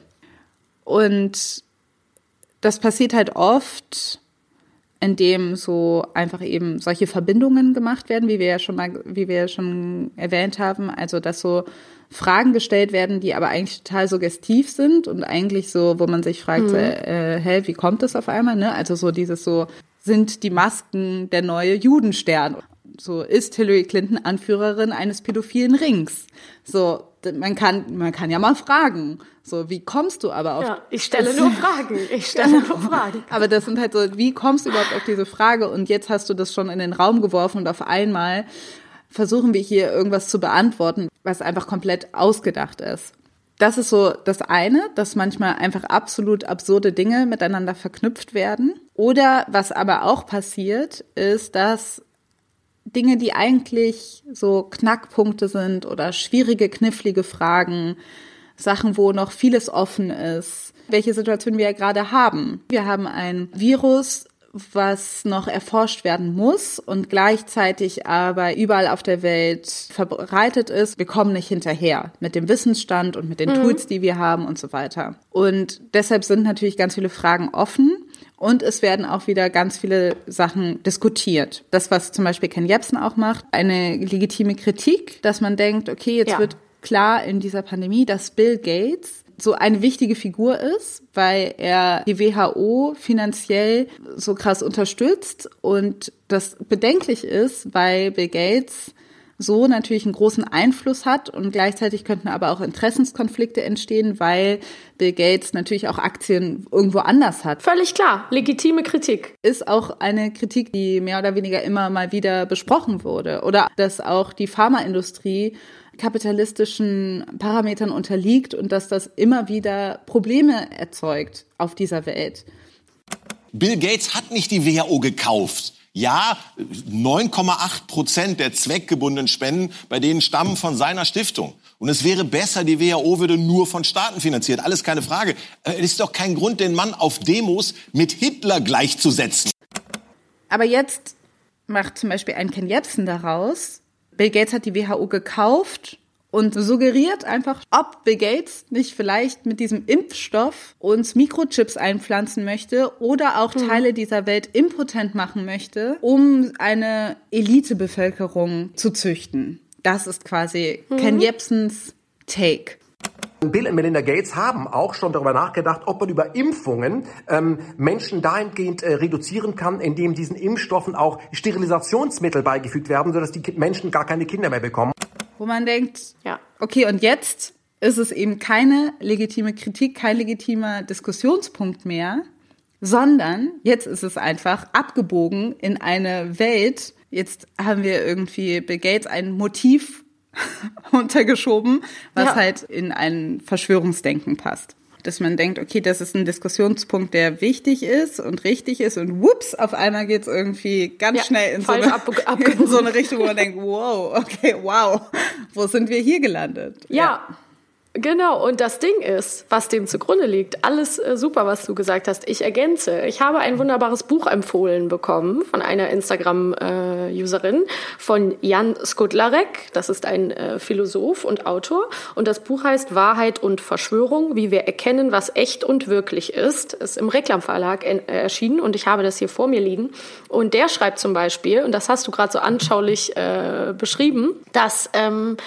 Und das passiert halt oft, indem so einfach eben solche Verbindungen gemacht werden, wie wir ja schon mal, wie wir ja schon erwähnt haben. Also, dass so Fragen gestellt werden, die aber eigentlich total suggestiv sind und eigentlich so, wo man sich fragt, mhm. äh, hä, wie kommt das auf einmal? Ne? Also so dieses so, sind die Masken der neue Judenstern? So ist Hillary Clinton Anführerin eines pädophilen Rings. So man kann man kann ja mal fragen. So wie kommst du aber auf? Ja, ich stelle nur Fragen. Ich stelle nur Fragen. Aber das sind halt so, wie kommst du überhaupt auf diese Frage? Und jetzt hast du das schon in den Raum geworfen und auf einmal versuchen wir hier irgendwas zu beantworten, was einfach komplett ausgedacht ist. Das ist so das eine, dass manchmal einfach absolut absurde Dinge miteinander verknüpft werden. Oder was aber auch passiert, ist, dass Dinge, die eigentlich so Knackpunkte sind oder schwierige, knifflige Fragen, Sachen, wo noch vieles offen ist, welche Situation wir ja gerade haben. Wir haben ein Virus, was noch erforscht werden muss und gleichzeitig aber überall auf der Welt verbreitet ist. Wir kommen nicht hinterher mit dem Wissensstand und mit den mhm. Tools, die wir haben und so weiter. Und deshalb sind natürlich ganz viele Fragen offen. Und es werden auch wieder ganz viele Sachen diskutiert. Das, was zum Beispiel Ken Jebsen auch macht, eine legitime Kritik, dass man denkt, okay, jetzt ja. wird klar in dieser Pandemie, dass Bill Gates so eine wichtige Figur ist, weil er die WHO finanziell so krass unterstützt und das bedenklich ist, weil Bill Gates so natürlich einen großen Einfluss hat und gleichzeitig könnten aber auch Interessenskonflikte entstehen, weil Bill Gates natürlich auch Aktien irgendwo anders hat. Völlig klar, legitime Kritik. Ist auch eine Kritik, die mehr oder weniger immer mal wieder besprochen wurde. Oder dass auch die Pharmaindustrie kapitalistischen Parametern unterliegt und dass das immer wieder Probleme erzeugt auf dieser Welt. Bill Gates hat nicht die WHO gekauft. Ja, 9,8 Prozent der zweckgebundenen Spenden, bei denen stammen von seiner Stiftung. Und es wäre besser, die WHO würde nur von Staaten finanziert. Alles keine Frage. Äh, es ist doch kein Grund, den Mann auf Demos mit Hitler gleichzusetzen. Aber jetzt macht zum Beispiel ein Ken Jebsen daraus. Bill Gates hat die WHO gekauft und suggeriert einfach, ob Bill Gates nicht vielleicht mit diesem Impfstoff uns Mikrochips einpflanzen möchte oder auch mhm. Teile dieser Welt impotent machen möchte, um eine Elitebevölkerung zu züchten. Das ist quasi mhm. Ken Jebsens Take. Bill und Melinda Gates haben auch schon darüber nachgedacht, ob man über Impfungen ähm, Menschen dahingehend äh, reduzieren kann, indem diesen Impfstoffen auch Sterilisationsmittel beigefügt werden, sodass die Menschen gar keine Kinder mehr bekommen. Wo man denkt, ja. okay, und jetzt ist es eben keine legitime Kritik, kein legitimer Diskussionspunkt mehr, sondern jetzt ist es einfach abgebogen in eine Welt. Jetzt haben wir irgendwie Bill Gates ein Motiv untergeschoben, was ja. halt in ein Verschwörungsdenken passt. Dass man denkt, okay, das ist ein Diskussionspunkt, der wichtig ist und richtig ist und whoops, auf einmal geht es irgendwie ganz ja, schnell in so, eine, in so, eine, Richtung, wo man denkt, wow, okay, wow, wo sind wir hier gelandet? ja. ja. Genau, und das Ding ist, was dem zugrunde liegt, alles äh, super, was du gesagt hast. Ich ergänze. Ich habe ein wunderbares Buch empfohlen bekommen von einer Instagram-Userin, äh, von Jan Skudlarek. Das ist ein äh, Philosoph und Autor. Und das Buch heißt Wahrheit und Verschwörung, wie wir erkennen, was echt und wirklich ist. Ist im Reklamverlag äh, erschienen und ich habe das hier vor mir liegen. Und der schreibt zum Beispiel, und das hast du gerade so anschaulich äh, beschrieben, dass ähm,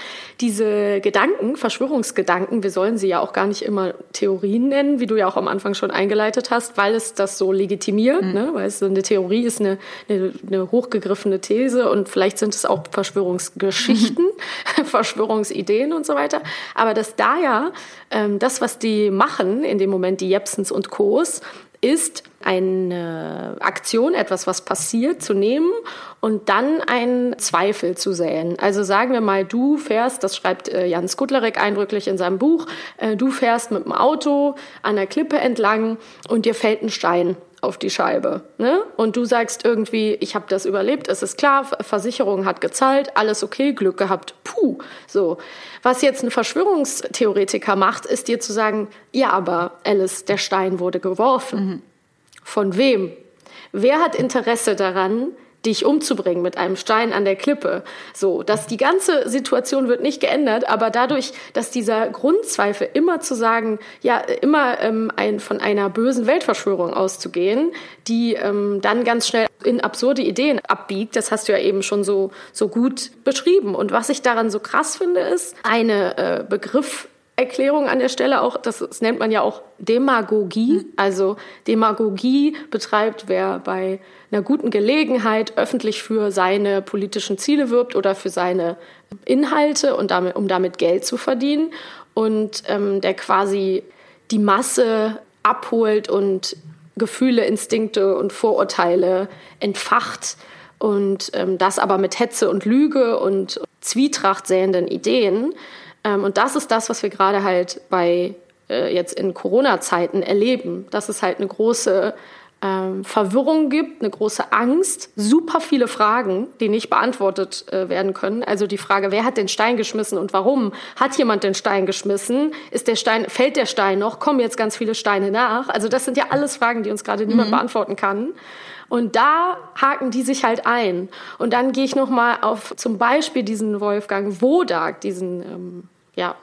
diese Gedanken, Verschwörungsgedanken, wir sollen sie ja auch gar nicht immer Theorien nennen, wie du ja auch am Anfang schon eingeleitet hast, weil es das so legitimiert, mhm. ne? weil es so eine Theorie ist eine, eine, eine, hochgegriffene These und vielleicht sind es auch Verschwörungsgeschichten, mhm. Verschwörungsideen und so weiter. Aber dass da ja ähm, das, was die machen, in dem Moment die Jepsens und Co's, ist eine Aktion, etwas, was passiert, zu nehmen und dann einen Zweifel zu säen. Also sagen wir mal, du fährst, das schreibt äh, Jan Skudlarek eindrücklich in seinem Buch, äh, du fährst mit dem Auto an der Klippe entlang und dir fällt ein Stein auf die Scheibe. Ne? Und du sagst irgendwie, ich habe das überlebt, es ist klar, Versicherung hat gezahlt, alles okay, Glück gehabt, puh. So. Was jetzt ein Verschwörungstheoretiker macht, ist dir zu sagen, ja, aber Alice, der Stein wurde geworfen. Mhm. Von wem? Wer hat Interesse daran, dich umzubringen mit einem Stein an der Klippe. So, dass die ganze Situation wird nicht geändert, aber dadurch, dass dieser Grundzweifel immer zu sagen, ja, immer ähm, ein, von einer bösen Weltverschwörung auszugehen, die ähm, dann ganz schnell in absurde Ideen abbiegt, das hast du ja eben schon so, so gut beschrieben. Und was ich daran so krass finde, ist eine äh, Begriff, Erklärung an der Stelle auch, das, das nennt man ja auch Demagogie. Mhm. Also Demagogie betreibt, wer bei einer guten Gelegenheit öffentlich für seine politischen Ziele wirbt oder für seine Inhalte und damit, um damit Geld zu verdienen und ähm, der quasi die Masse abholt und Gefühle, Instinkte und Vorurteile entfacht und ähm, das aber mit Hetze und Lüge und Zwietracht säenden Ideen. Ähm, und das ist das, was wir gerade halt bei äh, jetzt in Corona-Zeiten erleben, dass es halt eine große ähm, Verwirrung gibt, eine große Angst, super viele Fragen, die nicht beantwortet äh, werden können. Also die Frage, wer hat den Stein geschmissen und warum? Hat jemand den Stein geschmissen? Ist der Stein, fällt der Stein noch? Kommen jetzt ganz viele Steine nach? Also das sind ja alles Fragen, die uns gerade niemand mhm. beantworten kann. Und da haken die sich halt ein. Und dann gehe ich noch mal auf zum Beispiel diesen Wolfgang Wodak, diesen ähm, ja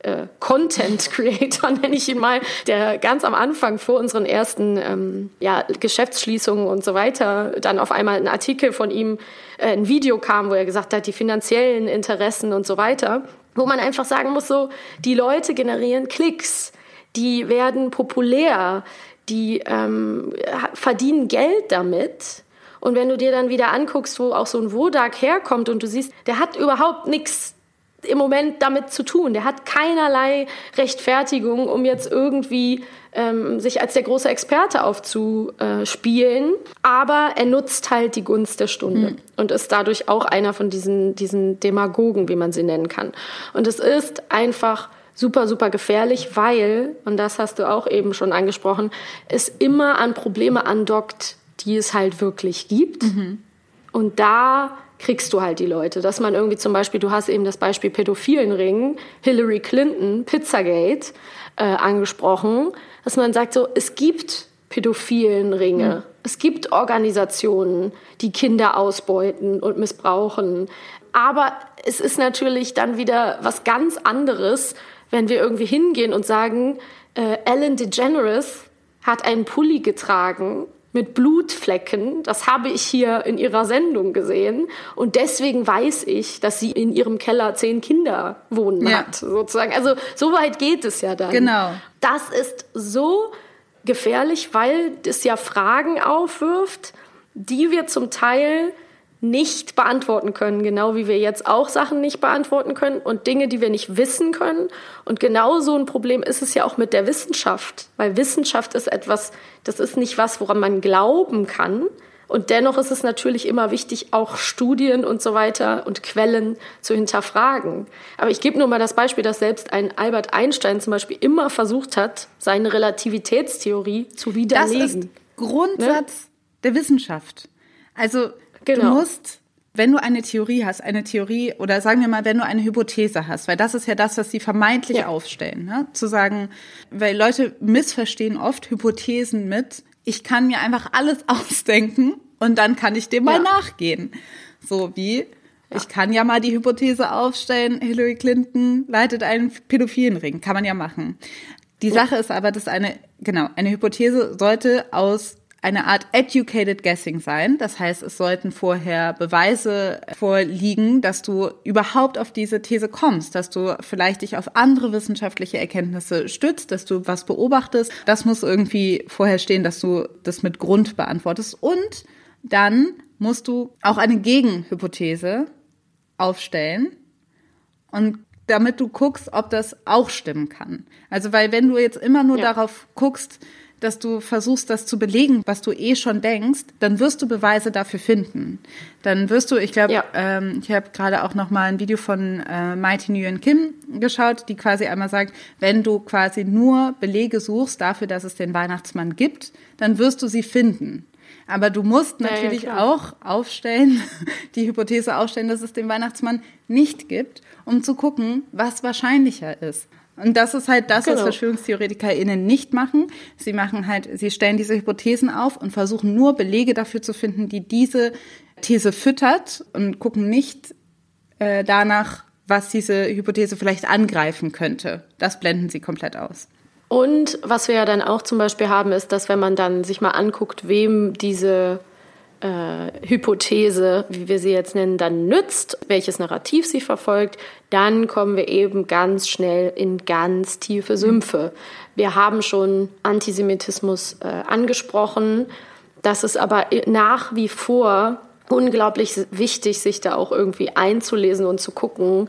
äh, Content Creator, nenne ich ihn mal, der ganz am Anfang vor unseren ersten ähm, ja, Geschäftsschließungen und so weiter dann auf einmal ein Artikel von ihm, äh, ein Video kam, wo er gesagt hat, die finanziellen Interessen und so weiter, wo man einfach sagen muss, so, die Leute generieren Klicks, die werden populär, die ähm, verdienen Geld damit. Und wenn du dir dann wieder anguckst, wo auch so ein Wodak herkommt und du siehst, der hat überhaupt nichts im Moment damit zu tun. Der hat keinerlei Rechtfertigung, um jetzt irgendwie ähm, sich als der große Experte aufzuspielen. Aber er nutzt halt die Gunst der Stunde mhm. und ist dadurch auch einer von diesen, diesen Demagogen, wie man sie nennen kann. Und es ist einfach super, super gefährlich, weil, und das hast du auch eben schon angesprochen, es immer an Probleme andockt, die es halt wirklich gibt. Mhm. Und da kriegst du halt die Leute. Dass man irgendwie zum Beispiel, du hast eben das Beispiel pädophilen Ringen, Hillary Clinton, Pizzagate äh, angesprochen, dass man sagt so, es gibt pädophilen Ringe. Mhm. Es gibt Organisationen, die Kinder ausbeuten und missbrauchen. Aber es ist natürlich dann wieder was ganz anderes, wenn wir irgendwie hingehen und sagen, äh, Ellen DeGeneres hat einen Pulli getragen mit Blutflecken. Das habe ich hier in ihrer Sendung gesehen. Und deswegen weiß ich, dass sie in ihrem Keller zehn Kinder wohnen ja. hat, sozusagen. Also so weit geht es ja dann. Genau. Das ist so gefährlich, weil es ja Fragen aufwirft, die wir zum Teil nicht beantworten können, genau wie wir jetzt auch Sachen nicht beantworten können und Dinge, die wir nicht wissen können. Und genau so ein Problem ist es ja auch mit der Wissenschaft, weil Wissenschaft ist etwas, das ist nicht was, woran man glauben kann. Und dennoch ist es natürlich immer wichtig, auch Studien und so weiter und Quellen zu hinterfragen. Aber ich gebe nur mal das Beispiel, dass selbst ein Albert Einstein zum Beispiel immer versucht hat, seine Relativitätstheorie zu widerlegen. Das ist Grundsatz ne? der Wissenschaft. Also Genau. Du musst, wenn du eine Theorie hast, eine Theorie oder sagen wir mal, wenn du eine Hypothese hast, weil das ist ja das, was sie vermeintlich ja. aufstellen, ne? zu sagen, weil Leute missverstehen oft Hypothesen mit, ich kann mir einfach alles ausdenken und dann kann ich dem mal ja. nachgehen. So wie, ich kann ja mal die Hypothese aufstellen, Hillary Clinton leitet einen pädophilen Ring. Kann man ja machen. Die Sache ist aber, dass eine, genau, eine Hypothese sollte aus eine Art educated guessing sein. Das heißt, es sollten vorher Beweise vorliegen, dass du überhaupt auf diese These kommst, dass du vielleicht dich auf andere wissenschaftliche Erkenntnisse stützt, dass du was beobachtest. Das muss irgendwie vorher stehen, dass du das mit Grund beantwortest. Und dann musst du auch eine Gegenhypothese aufstellen und damit du guckst, ob das auch stimmen kann. Also, weil wenn du jetzt immer nur ja. darauf guckst, dass du versuchst, das zu belegen, was du eh schon denkst, dann wirst du Beweise dafür finden. Dann wirst du, ich glaube, ja. ähm, ich habe gerade auch noch mal ein Video von äh, Mighty Nguyen Kim geschaut, die quasi einmal sagt, wenn du quasi nur Belege suchst dafür, dass es den Weihnachtsmann gibt, dann wirst du sie finden. Aber du musst natürlich ja, ja, auch aufstellen, die Hypothese aufstellen, dass es den Weihnachtsmann nicht gibt, um zu gucken, was wahrscheinlicher ist. Und das ist halt das, genau. was VerschwörungstheoretikerInnen nicht machen. Sie machen halt, sie stellen diese Hypothesen auf und versuchen nur Belege dafür zu finden, die diese These füttert und gucken nicht äh, danach, was diese Hypothese vielleicht angreifen könnte. Das blenden sie komplett aus. Und was wir ja dann auch zum Beispiel haben, ist, dass wenn man dann sich mal anguckt, wem diese äh, Hypothese, wie wir sie jetzt nennen, dann nützt, welches Narrativ sie verfolgt, dann kommen wir eben ganz schnell in ganz tiefe Sümpfe. Wir haben schon Antisemitismus äh, angesprochen. Das ist aber nach wie vor unglaublich wichtig, sich da auch irgendwie einzulesen und zu gucken,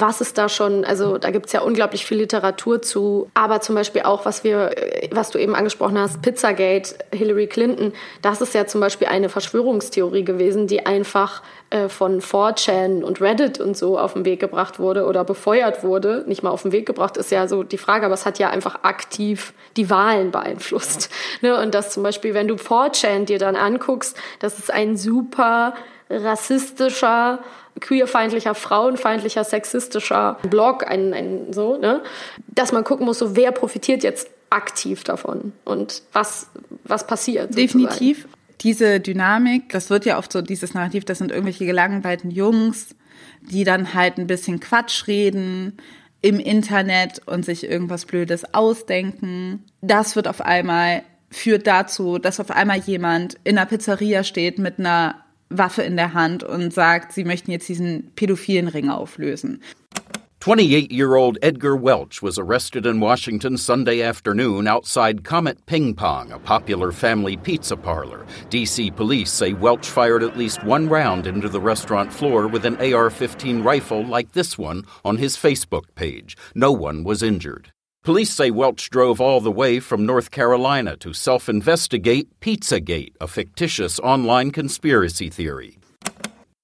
was ist da schon, also da gibt es ja unglaublich viel Literatur zu, aber zum Beispiel auch, was wir, was du eben angesprochen hast, Pizzagate, Hillary Clinton, das ist ja zum Beispiel eine Verschwörungstheorie gewesen, die einfach äh, von 4chan und Reddit und so auf den Weg gebracht wurde oder befeuert wurde. Nicht mal auf den Weg gebracht ist ja so die Frage, aber es hat ja einfach aktiv die Wahlen beeinflusst. Ne? Und das zum Beispiel, wenn du 4chan dir dann anguckst, das ist ein super rassistischer queerfeindlicher, frauenfeindlicher, sexistischer Blog, ein, ein so, ne? Dass man gucken muss, so wer profitiert jetzt aktiv davon und was, was passiert. Sozusagen. Definitiv. Diese Dynamik, das wird ja oft so dieses Narrativ, das sind irgendwelche gelangweilten Jungs, die dann halt ein bisschen Quatsch reden im Internet und sich irgendwas Blödes ausdenken. Das wird auf einmal führt dazu, dass auf einmal jemand in einer Pizzeria steht mit einer Waffe in der Hand und sagt, sie möchten jetzt diesen pädophilen Ring auflösen. 28-year-old Edgar Welch was arrested in Washington Sunday afternoon outside Comet Ping Pong, a popular family pizza parlor. DC police say Welch fired at least one round into the restaurant floor with an AR-15 rifle like this one on his Facebook page. No one was injured. Police say Welch drove all the way from North Carolina to self investigate Pizzagate, a fictitious online conspiracy theory.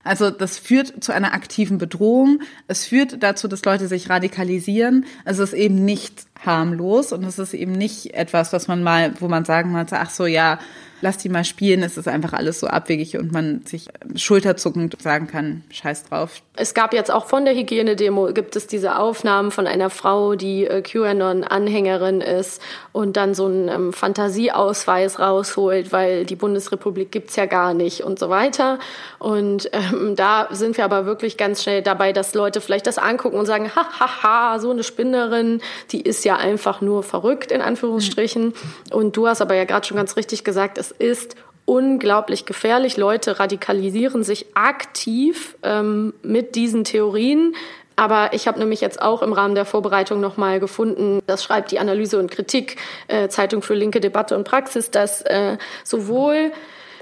Also das führt zu einer aktiven Bedrohung. Es führt dazu, dass Leute sich radikalisieren. Es ist eben nicht harmlos und es ist eben nicht etwas, was man mal, wo man sagen sollte, ach so, ja, lass die mal spielen, es ist einfach alles so abwegig und man sich schulterzuckend sagen kann, scheiß drauf. Es gab jetzt auch von der Hygienedemo, gibt es diese Aufnahmen von einer Frau, die äh, QAnon-Anhängerin ist und dann so einen ähm, Fantasieausweis rausholt, weil die Bundesrepublik gibt's ja gar nicht und so weiter. Und ähm, da sind wir aber wirklich ganz schnell dabei, dass Leute vielleicht das angucken und sagen, ha, ha, ha, so eine Spinnerin, die ist ja einfach nur verrückt, in Anführungsstrichen. Und du hast aber ja gerade schon ganz richtig gesagt, es ist unglaublich gefährlich. Leute radikalisieren sich aktiv ähm, mit diesen Theorien. Aber ich habe nämlich jetzt auch im Rahmen der Vorbereitung nochmal gefunden, das schreibt die Analyse und Kritik, äh, Zeitung für linke Debatte und Praxis, dass äh, sowohl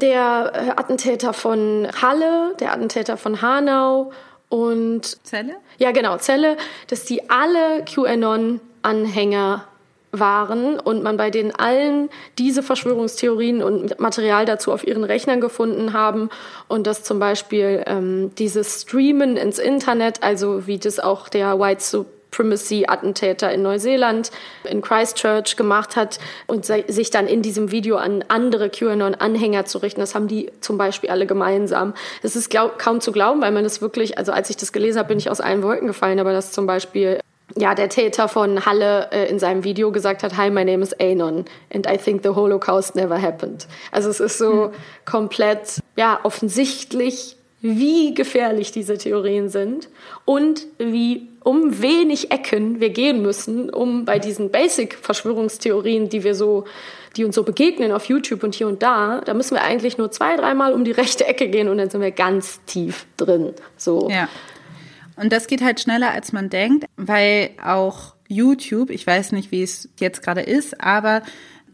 der äh, Attentäter von Halle, der Attentäter von Hanau und Zelle? Ja, genau, Zelle, dass die alle QAnon-Anhänger waren und man bei denen allen diese Verschwörungstheorien und Material dazu auf ihren Rechnern gefunden haben und dass zum Beispiel ähm, dieses Streamen ins Internet, also wie das auch der White Supremacy-Attentäter in Neuseeland, in Christchurch gemacht hat und sich dann in diesem Video an andere QAnon-Anhänger zu richten. Das haben die zum Beispiel alle gemeinsam. Das ist glaub, kaum zu glauben, weil man das wirklich, also als ich das gelesen habe, bin ich aus allen Wolken gefallen, aber das zum Beispiel ja, der Täter von Halle äh, in seinem Video gesagt hat, Hi, my name is Anon and I think the Holocaust never happened. Also es ist so hm. komplett, ja, offensichtlich, wie gefährlich diese Theorien sind und wie um wenig Ecken wir gehen müssen, um bei diesen Basic-Verschwörungstheorien, die wir so, die uns so begegnen auf YouTube und hier und da, da müssen wir eigentlich nur zwei, dreimal um die rechte Ecke gehen und dann sind wir ganz tief drin. So. Ja. Und das geht halt schneller, als man denkt, weil auch YouTube, ich weiß nicht, wie es jetzt gerade ist, aber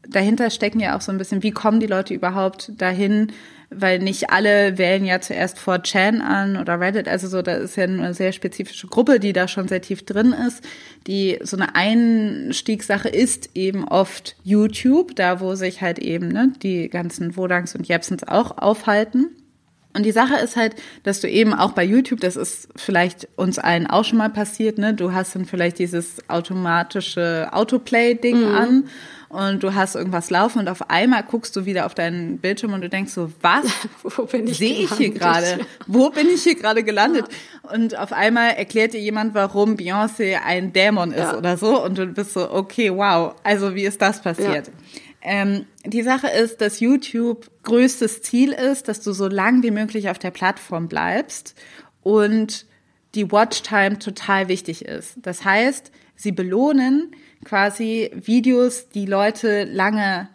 dahinter stecken ja auch so ein bisschen, wie kommen die Leute überhaupt dahin, weil nicht alle wählen ja zuerst 4chan an oder Reddit, also so, da ist ja eine sehr spezifische Gruppe, die da schon sehr tief drin ist, die so eine Einstiegssache ist eben oft YouTube, da wo sich halt eben ne, die ganzen Wodangs und Jepsens auch aufhalten. Und die Sache ist halt, dass du eben auch bei YouTube, das ist vielleicht uns allen auch schon mal passiert, ne? Du hast dann vielleicht dieses automatische Autoplay-Ding mhm. an und du hast irgendwas laufen und auf einmal guckst du wieder auf deinen Bildschirm und du denkst so, was sehe ich hier gerade? Wo bin ich hier gerade gelandet? Ja. Und auf einmal erklärt dir jemand, warum Beyoncé ein Dämon ist ja. oder so und du bist so, okay, wow, also wie ist das passiert? Ja. Ähm, die Sache ist, dass YouTube größtes Ziel ist, dass du so lang wie möglich auf der Plattform bleibst und die Watchtime total wichtig ist. Das heißt, sie belohnen quasi Videos, die Leute lange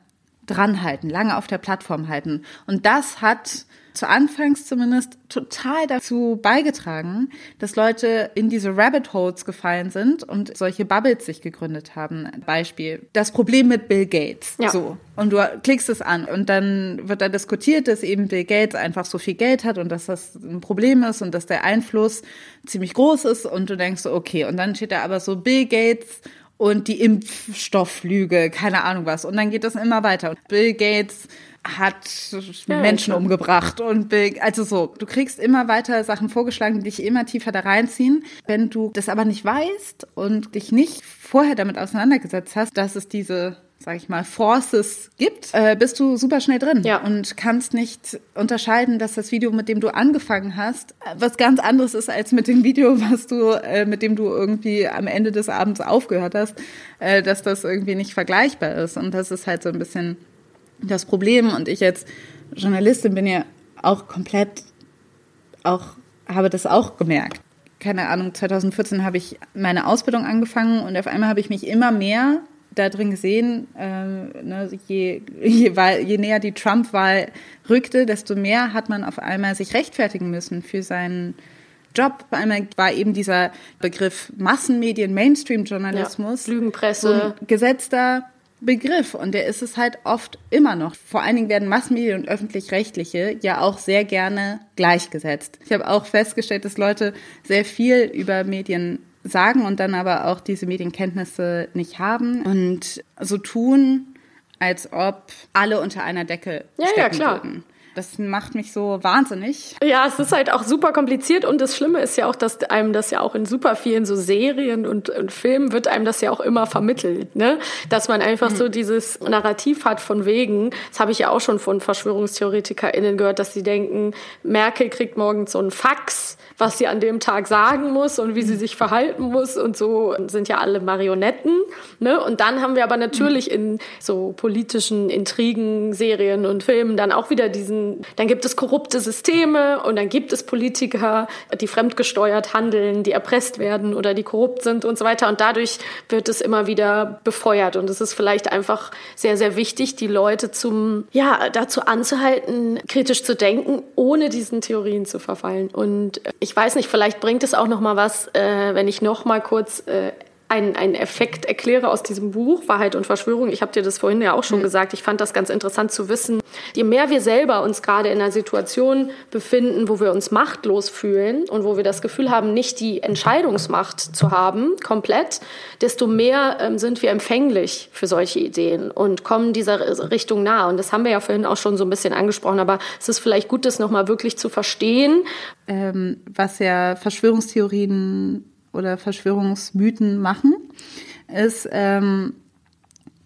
dranhalten, lange auf der Plattform halten. Und das hat zu Anfangs zumindest total dazu beigetragen, dass Leute in diese Rabbit Holes gefallen sind und solche Bubbles sich gegründet haben. Beispiel das Problem mit Bill Gates. Ja. So und du klickst es an und dann wird da diskutiert, dass eben Bill Gates einfach so viel Geld hat und dass das ein Problem ist und dass der Einfluss ziemlich groß ist und du denkst so okay und dann steht da aber so Bill Gates und die Impfstofflüge, keine Ahnung was. Und dann geht das immer weiter. Bill Gates hat ja, Menschen umgebracht und also so, du kriegst immer weiter Sachen vorgeschlagen, die dich immer tiefer da reinziehen. Wenn du das aber nicht weißt und dich nicht vorher damit auseinandergesetzt hast, dass es diese sag ich mal, Forces gibt, äh, bist du super schnell drin ja. und kannst nicht unterscheiden, dass das Video, mit dem du angefangen hast, was ganz anderes ist als mit dem Video, was du, äh, mit dem du irgendwie am Ende des Abends aufgehört hast, äh, dass das irgendwie nicht vergleichbar ist. Und das ist halt so ein bisschen das Problem. Und ich als Journalistin bin ja auch komplett, auch, habe das auch gemerkt. Keine Ahnung, 2014 habe ich meine Ausbildung angefangen und auf einmal habe ich mich immer mehr da drin gesehen, äh, ne, je, je, je näher die Trump-Wahl rückte, desto mehr hat man auf einmal sich rechtfertigen müssen für seinen Job. Vor allem war eben dieser Begriff Massenmedien, Mainstream-Journalismus, ja, Lügenpresse, so ein gesetzter Begriff und der ist es halt oft immer noch. Vor allen Dingen werden Massenmedien und öffentlich-rechtliche ja auch sehr gerne gleichgesetzt. Ich habe auch festgestellt, dass Leute sehr viel über Medien sagen und dann aber auch diese Medienkenntnisse nicht haben und so tun, als ob alle unter einer Decke ja, stecken ja, klar. würden. Das macht mich so wahnsinnig. Ja, es ist halt auch super kompliziert und das Schlimme ist ja auch, dass einem das ja auch in super vielen so Serien und, und Filmen wird einem das ja auch immer vermittelt, ne? Dass man einfach mhm. so dieses Narrativ hat von wegen, das habe ich ja auch schon von VerschwörungstheoretikerInnen gehört, dass sie denken, Merkel kriegt morgens so ein Fax, was sie an dem Tag sagen muss und wie sie sich verhalten muss und so sind ja alle Marionetten, ne? Und dann haben wir aber natürlich in so politischen Intrigen, Serien und Filmen dann auch wieder diesen dann gibt es korrupte Systeme und dann gibt es Politiker, die fremdgesteuert handeln, die erpresst werden oder die korrupt sind und so weiter. Und dadurch wird es immer wieder befeuert. Und es ist vielleicht einfach sehr, sehr wichtig, die Leute zum, ja, dazu anzuhalten, kritisch zu denken, ohne diesen Theorien zu verfallen. Und ich weiß nicht, vielleicht bringt es auch noch mal was, äh, wenn ich noch mal kurz äh, einen, einen Effekt erkläre aus diesem Buch, Wahrheit und Verschwörung. Ich habe dir das vorhin ja auch schon mhm. gesagt. Ich fand das ganz interessant zu wissen. Je mehr wir selber uns gerade in einer Situation befinden, wo wir uns machtlos fühlen und wo wir das Gefühl haben, nicht die Entscheidungsmacht zu haben, komplett, desto mehr ähm, sind wir empfänglich für solche Ideen und kommen dieser Richtung nah. Und das haben wir ja vorhin auch schon so ein bisschen angesprochen. Aber es ist vielleicht gut, das nochmal wirklich zu verstehen. Ähm, was ja Verschwörungstheorien oder Verschwörungsmythen machen, ist ähm,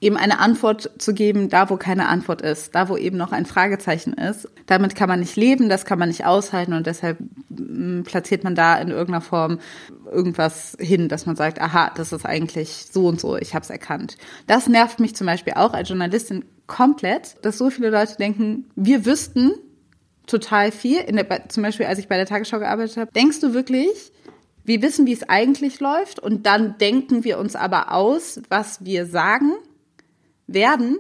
eben eine Antwort zu geben, da wo keine Antwort ist, da wo eben noch ein Fragezeichen ist. Damit kann man nicht leben, das kann man nicht aushalten und deshalb mm, platziert man da in irgendeiner Form irgendwas hin, dass man sagt, aha, das ist eigentlich so und so, ich habe es erkannt. Das nervt mich zum Beispiel auch als Journalistin komplett, dass so viele Leute denken, wir wüssten total viel. In der, zum Beispiel, als ich bei der Tagesschau gearbeitet habe, denkst du wirklich, wir wissen, wie es eigentlich läuft und dann denken wir uns aber aus, was wir sagen werden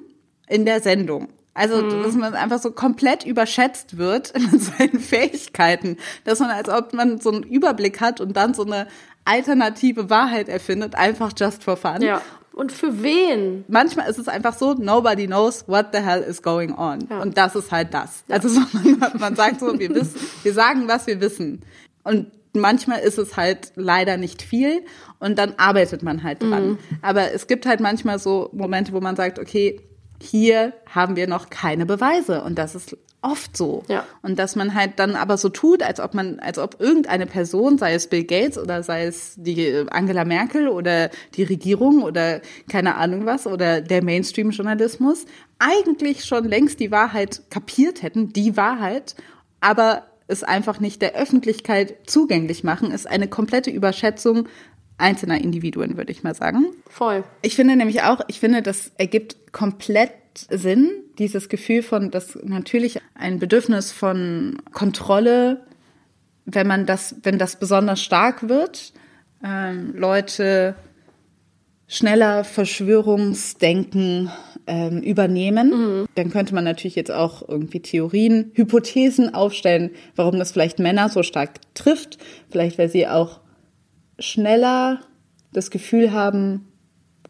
in der Sendung. Also, mhm. dass man einfach so komplett überschätzt wird in seinen Fähigkeiten, dass man, als ob man so einen Überblick hat und dann so eine alternative Wahrheit erfindet, einfach just for fun. Ja. Und für wen? Manchmal ist es einfach so, nobody knows what the hell is going on. Ja. Und das ist halt das. Ja. Also so, man, man sagt so, wir wissen, wir sagen, was wir wissen. Und manchmal ist es halt leider nicht viel und dann arbeitet man halt dran. Mhm. Aber es gibt halt manchmal so Momente, wo man sagt, okay, hier haben wir noch keine Beweise und das ist oft so. Ja. Und dass man halt dann aber so tut, als ob man, als ob irgendeine Person, sei es Bill Gates oder sei es die Angela Merkel oder die Regierung oder keine Ahnung was oder der Mainstream-Journalismus, eigentlich schon längst die Wahrheit kapiert hätten, die Wahrheit, aber es einfach nicht der Öffentlichkeit zugänglich machen, ist eine komplette Überschätzung einzelner Individuen, würde ich mal sagen. Voll. Ich finde nämlich auch, ich finde, das ergibt komplett Sinn, dieses Gefühl von, dass natürlich ein Bedürfnis von Kontrolle, wenn man das, wenn das besonders stark wird, ähm, Leute schneller Verschwörungsdenken ähm, übernehmen. Mhm. Dann könnte man natürlich jetzt auch irgendwie Theorien, Hypothesen aufstellen, warum das vielleicht Männer so stark trifft. Vielleicht, weil sie auch schneller das Gefühl haben,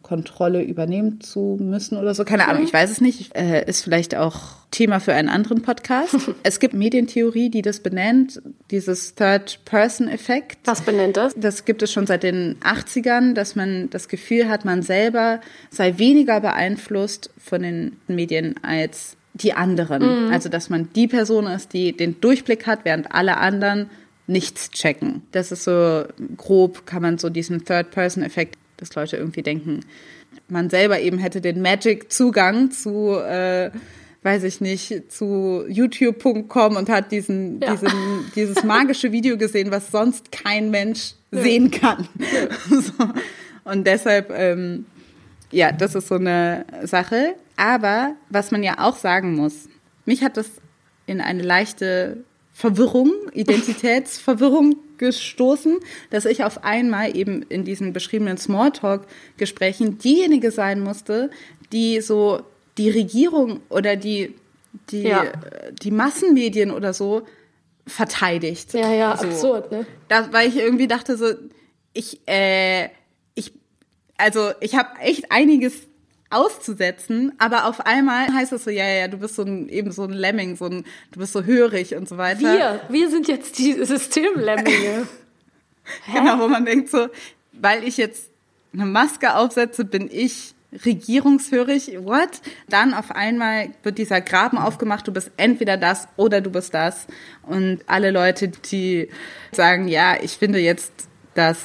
Kontrolle übernehmen zu müssen oder so. Keine Ahnung, ich weiß es nicht. Äh, ist vielleicht auch Thema für einen anderen Podcast. es gibt Medientheorie, die das benennt, dieses Third-Person-Effekt. Was benennt das? Das gibt es schon seit den 80ern, dass man das Gefühl hat, man selber sei weniger beeinflusst von den Medien als die anderen. Mhm. Also, dass man die Person ist, die den Durchblick hat, während alle anderen nichts checken. Das ist so grob, kann man so diesen Third-Person-Effekt dass Leute irgendwie denken, man selber eben hätte den Magic-Zugang zu, äh, weiß ich nicht, zu youtube.com und hat diesen, ja. diesen, dieses magische Video gesehen, was sonst kein Mensch ja. sehen kann. Ja. so. Und deshalb, ähm, ja, das ist so eine Sache. Aber was man ja auch sagen muss, mich hat das in eine leichte Verwirrung, Identitätsverwirrung gestoßen, dass ich auf einmal eben in diesen beschriebenen Smalltalk-Gesprächen diejenige sein musste, die so die Regierung oder die, die, ja. die Massenmedien oder so verteidigt. Ja, ja, so. absurd, ne? Da, weil ich irgendwie dachte so, ich, äh, ich, also ich habe echt einiges auszusetzen, aber auf einmal heißt es so, ja, ja, du bist so ein, eben so ein Lemming, so ein, du bist so hörig und so weiter. Wir, wir sind jetzt die Systemlemminge. genau, wo man denkt so, weil ich jetzt eine Maske aufsetze, bin ich regierungshörig, what? Dann auf einmal wird dieser Graben aufgemacht, du bist entweder das oder du bist das. Und alle Leute, die sagen, ja, ich finde jetzt, dass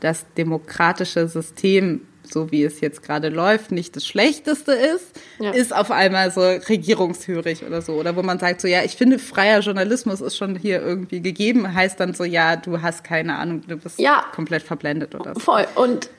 das demokratische System so wie es jetzt gerade läuft, nicht das Schlechteste ist, ja. ist auf einmal so regierungshörig oder so. Oder wo man sagt so, ja, ich finde, freier Journalismus ist schon hier irgendwie gegeben, heißt dann so, ja, du hast keine Ahnung, du bist ja. komplett verblendet oder so. Voll. Und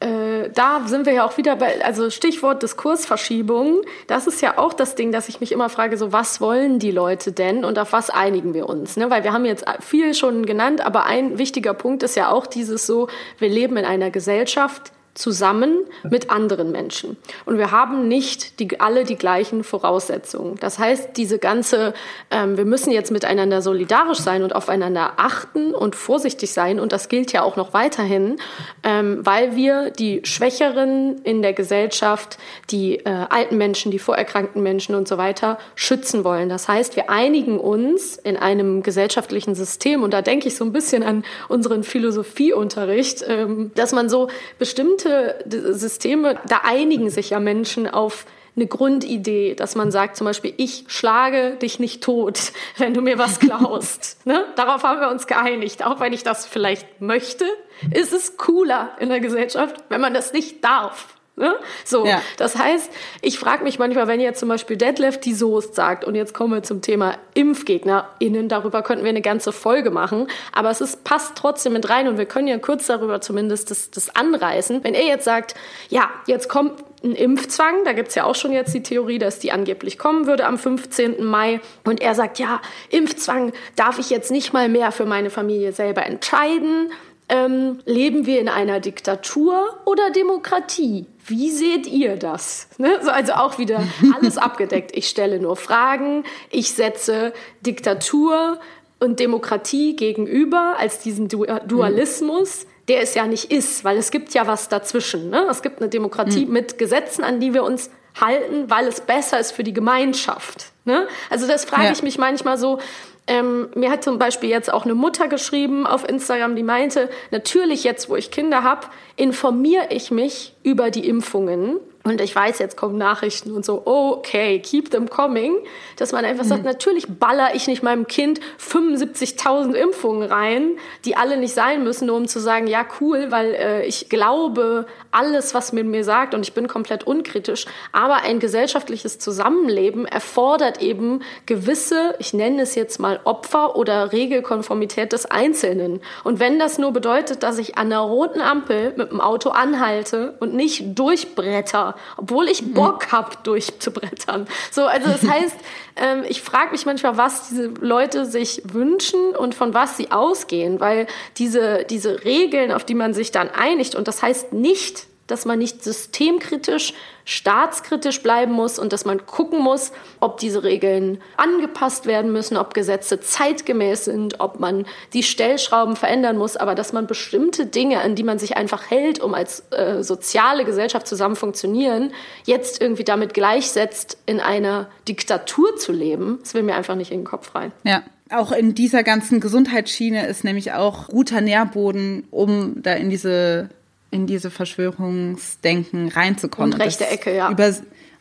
äh, da sind wir ja auch wieder bei, also Stichwort Diskursverschiebung, das ist ja auch das Ding, dass ich mich immer frage, so was wollen die Leute denn und auf was einigen wir uns? Ne? Weil wir haben jetzt viel schon genannt, aber ein wichtiger Punkt ist ja auch dieses so, wir leben in einer Gesellschaft, zusammen mit anderen Menschen. Und wir haben nicht die, alle die gleichen Voraussetzungen. Das heißt, diese ganze, ähm, wir müssen jetzt miteinander solidarisch sein und aufeinander achten und vorsichtig sein. Und das gilt ja auch noch weiterhin, ähm, weil wir die Schwächeren in der Gesellschaft, die äh, alten Menschen, die vorerkrankten Menschen und so weiter schützen wollen. Das heißt, wir einigen uns in einem gesellschaftlichen System. Und da denke ich so ein bisschen an unseren Philosophieunterricht, ähm, dass man so bestimmt bestimmte Systeme, da einigen sich ja Menschen auf eine Grundidee, dass man sagt zum Beispiel, ich schlage dich nicht tot, wenn du mir was klaust. ne? Darauf haben wir uns geeinigt. Auch wenn ich das vielleicht möchte, ist es cooler in der Gesellschaft, wenn man das nicht darf. Ne? So, ja. das heißt, ich frage mich manchmal, wenn jetzt zum Beispiel Detlef die Soest sagt, und jetzt kommen wir zum Thema ImpfgegnerInnen, darüber könnten wir eine ganze Folge machen, aber es ist, passt trotzdem mit rein und wir können ja kurz darüber zumindest das, das anreißen. Wenn er jetzt sagt, ja, jetzt kommt ein Impfzwang, da gibt's ja auch schon jetzt die Theorie, dass die angeblich kommen würde am 15. Mai. Und er sagt, ja, Impfzwang darf ich jetzt nicht mal mehr für meine Familie selber entscheiden. Ähm, leben wir in einer Diktatur oder Demokratie? Wie seht ihr das? Ne? Also auch wieder alles abgedeckt. Ich stelle nur Fragen, ich setze Diktatur und Demokratie gegenüber als diesen Dualismus, der es ja nicht ist, weil es gibt ja was dazwischen. Ne? Es gibt eine Demokratie mhm. mit Gesetzen, an die wir uns halten, weil es besser ist für die Gemeinschaft. Ne? Also das frage ja. ich mich manchmal so, ähm, mir hat zum Beispiel jetzt auch eine Mutter geschrieben auf Instagram, die meinte, natürlich jetzt, wo ich Kinder habe, informiere ich mich über die Impfungen und ich weiß, jetzt kommen Nachrichten und so, okay, keep them coming, dass man einfach mhm. sagt, natürlich baller ich nicht meinem Kind 75.000 Impfungen rein, die alle nicht sein müssen, nur um zu sagen, ja cool, weil äh, ich glaube alles, was man mir sagt und ich bin komplett unkritisch. Aber ein gesellschaftliches Zusammenleben erfordert eben gewisse, ich nenne es jetzt mal Opfer oder Regelkonformität des Einzelnen. Und wenn das nur bedeutet, dass ich an einer roten Ampel mit dem Auto anhalte und nicht durchbretter, obwohl ich mhm. Bock habe, durchzubrettern. So, also das heißt, ähm, ich frage mich manchmal, was diese Leute sich wünschen und von was sie ausgehen, weil diese, diese Regeln, auf die man sich dann einigt, und das heißt nicht, dass man nicht systemkritisch, staatskritisch bleiben muss und dass man gucken muss, ob diese Regeln angepasst werden müssen, ob Gesetze zeitgemäß sind, ob man die Stellschrauben verändern muss, aber dass man bestimmte Dinge, an die man sich einfach hält, um als äh, soziale Gesellschaft zusammen funktionieren, jetzt irgendwie damit gleichsetzt, in einer Diktatur zu leben, das will mir einfach nicht in den Kopf rein. Ja. Auch in dieser ganzen Gesundheitsschiene ist nämlich auch guter Nährboden, um da in diese in diese Verschwörungsdenken reinzukommen. Und rechte Ecke, ja. Über,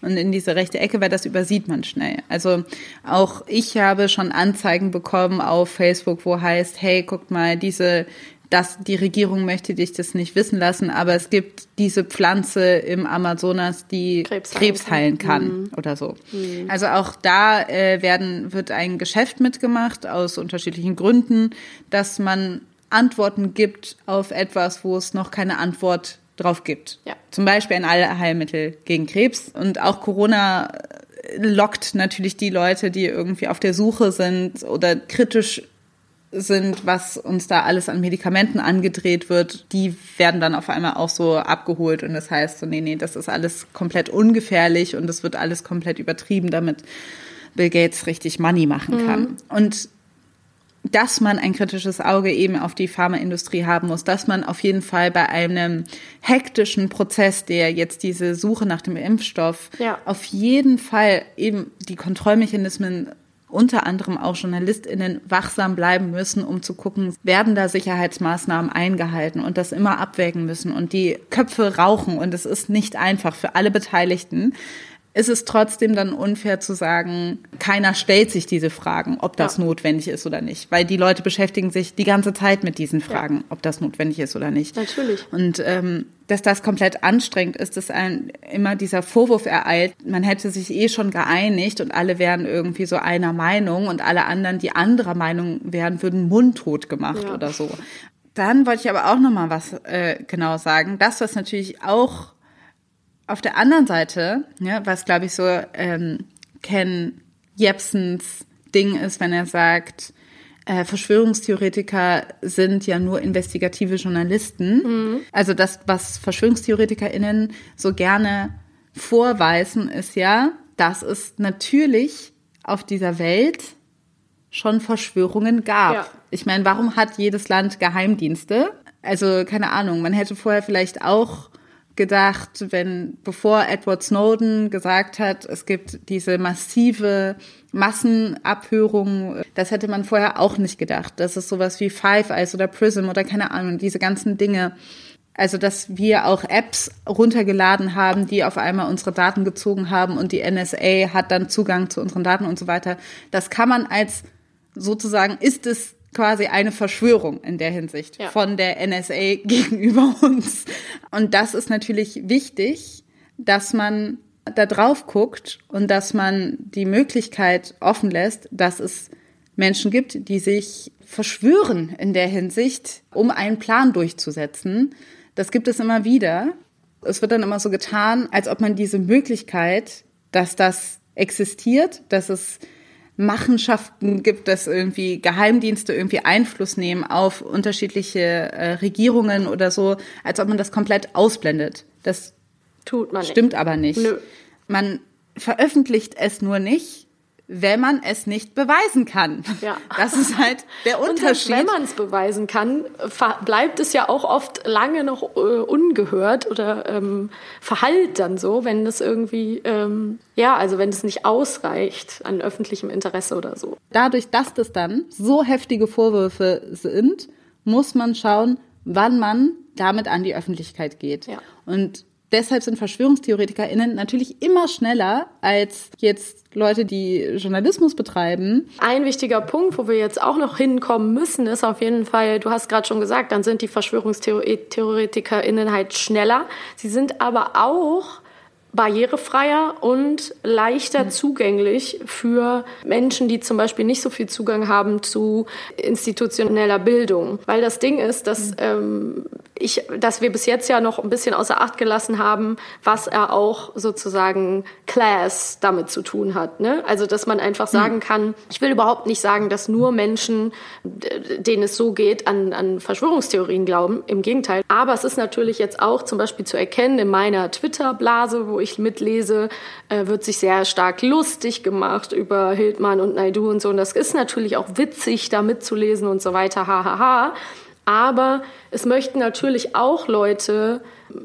und in diese rechte Ecke, weil das übersieht man schnell. Also auch ich habe schon Anzeigen bekommen auf Facebook, wo heißt, hey, guck mal, diese, das, die Regierung möchte dich das nicht wissen lassen, aber es gibt diese Pflanze im Amazonas, die Krebs, Krebs heilen kann mhm. oder so. Mhm. Also auch da äh, werden, wird ein Geschäft mitgemacht aus unterschiedlichen Gründen, dass man Antworten gibt auf etwas, wo es noch keine Antwort drauf gibt. Ja. Zum Beispiel ein Allheilmittel gegen Krebs. Und auch Corona lockt natürlich die Leute, die irgendwie auf der Suche sind oder kritisch sind, was uns da alles an Medikamenten angedreht wird, die werden dann auf einmal auch so abgeholt und das heißt so, nee, nee, das ist alles komplett ungefährlich und es wird alles komplett übertrieben, damit Bill Gates richtig Money machen kann. Mhm. Und dass man ein kritisches Auge eben auf die Pharmaindustrie haben muss, dass man auf jeden Fall bei einem hektischen Prozess, der jetzt diese Suche nach dem Impfstoff, ja. auf jeden Fall eben die Kontrollmechanismen unter anderem auch JournalistInnen wachsam bleiben müssen, um zu gucken, werden da Sicherheitsmaßnahmen eingehalten und das immer abwägen müssen und die Köpfe rauchen und es ist nicht einfach für alle Beteiligten ist es trotzdem dann unfair zu sagen, keiner stellt sich diese Fragen, ob das ja. notwendig ist oder nicht. Weil die Leute beschäftigen sich die ganze Zeit mit diesen Fragen, ja. ob das notwendig ist oder nicht. Natürlich. Und ähm, dass das komplett anstrengend ist, dass ein immer dieser Vorwurf ereilt, man hätte sich eh schon geeinigt und alle wären irgendwie so einer Meinung und alle anderen, die anderer Meinung wären, würden mundtot gemacht ja. oder so. Dann wollte ich aber auch noch mal was äh, genau sagen. Das, was natürlich auch auf der anderen Seite, ja, was glaube ich so ähm, Ken Jepsens Ding ist, wenn er sagt, äh, Verschwörungstheoretiker sind ja nur investigative Journalisten. Mhm. Also das, was VerschwörungstheoretikerInnen so gerne vorweisen, ist ja, dass es natürlich auf dieser Welt schon Verschwörungen gab. Ja. Ich meine, warum hat jedes Land Geheimdienste? Also keine Ahnung, man hätte vorher vielleicht auch gedacht, wenn, bevor Edward Snowden gesagt hat, es gibt diese massive Massenabhörung, das hätte man vorher auch nicht gedacht. Das ist sowas wie Five Eyes oder Prism oder keine Ahnung, diese ganzen Dinge. Also, dass wir auch Apps runtergeladen haben, die auf einmal unsere Daten gezogen haben und die NSA hat dann Zugang zu unseren Daten und so weiter. Das kann man als sozusagen, ist es quasi eine Verschwörung in der Hinsicht ja. von der NSA gegenüber uns. Und das ist natürlich wichtig, dass man da drauf guckt und dass man die Möglichkeit offen lässt, dass es Menschen gibt, die sich verschwören in der Hinsicht, um einen Plan durchzusetzen. Das gibt es immer wieder. Es wird dann immer so getan, als ob man diese Möglichkeit, dass das existiert, dass es Machenschaften gibt, dass irgendwie Geheimdienste irgendwie Einfluss nehmen auf unterschiedliche äh, Regierungen oder so, als ob man das komplett ausblendet. Das tut man stimmt nicht. aber nicht. Nö. Man veröffentlicht es nur nicht, wenn man es nicht beweisen kann. Ja. Das ist halt der Unterschied. Und wenn man es beweisen kann, bleibt es ja auch oft lange noch äh, ungehört oder ähm, verhallt dann so, wenn das irgendwie, ähm, ja, also wenn es nicht ausreicht an öffentlichem Interesse oder so. Dadurch, dass das dann so heftige Vorwürfe sind, muss man schauen, wann man damit an die Öffentlichkeit geht. Ja. Und Deshalb sind VerschwörungstheoretikerInnen natürlich immer schneller als jetzt Leute, die Journalismus betreiben. Ein wichtiger Punkt, wo wir jetzt auch noch hinkommen müssen, ist auf jeden Fall, du hast gerade schon gesagt, dann sind die VerschwörungstheoretikerInnen halt schneller. Sie sind aber auch barrierefreier und leichter mhm. zugänglich für Menschen, die zum Beispiel nicht so viel Zugang haben zu institutioneller Bildung. Weil das Ding ist, dass, mhm. ähm, ich, dass wir bis jetzt ja noch ein bisschen außer Acht gelassen haben, was er auch sozusagen Class damit zu tun hat. Ne? Also, dass man einfach mhm. sagen kann, ich will überhaupt nicht sagen, dass nur Menschen, denen es so geht, an, an Verschwörungstheorien glauben. Im Gegenteil. Aber es ist natürlich jetzt auch zum Beispiel zu erkennen in meiner Twitter-Blase, wo ich mitlese, äh, wird sich sehr stark lustig gemacht über Hildmann und Naidu und so. Und das ist natürlich auch witzig, da mitzulesen und so weiter, hahaha. Ha, ha. Aber es möchten natürlich auch Leute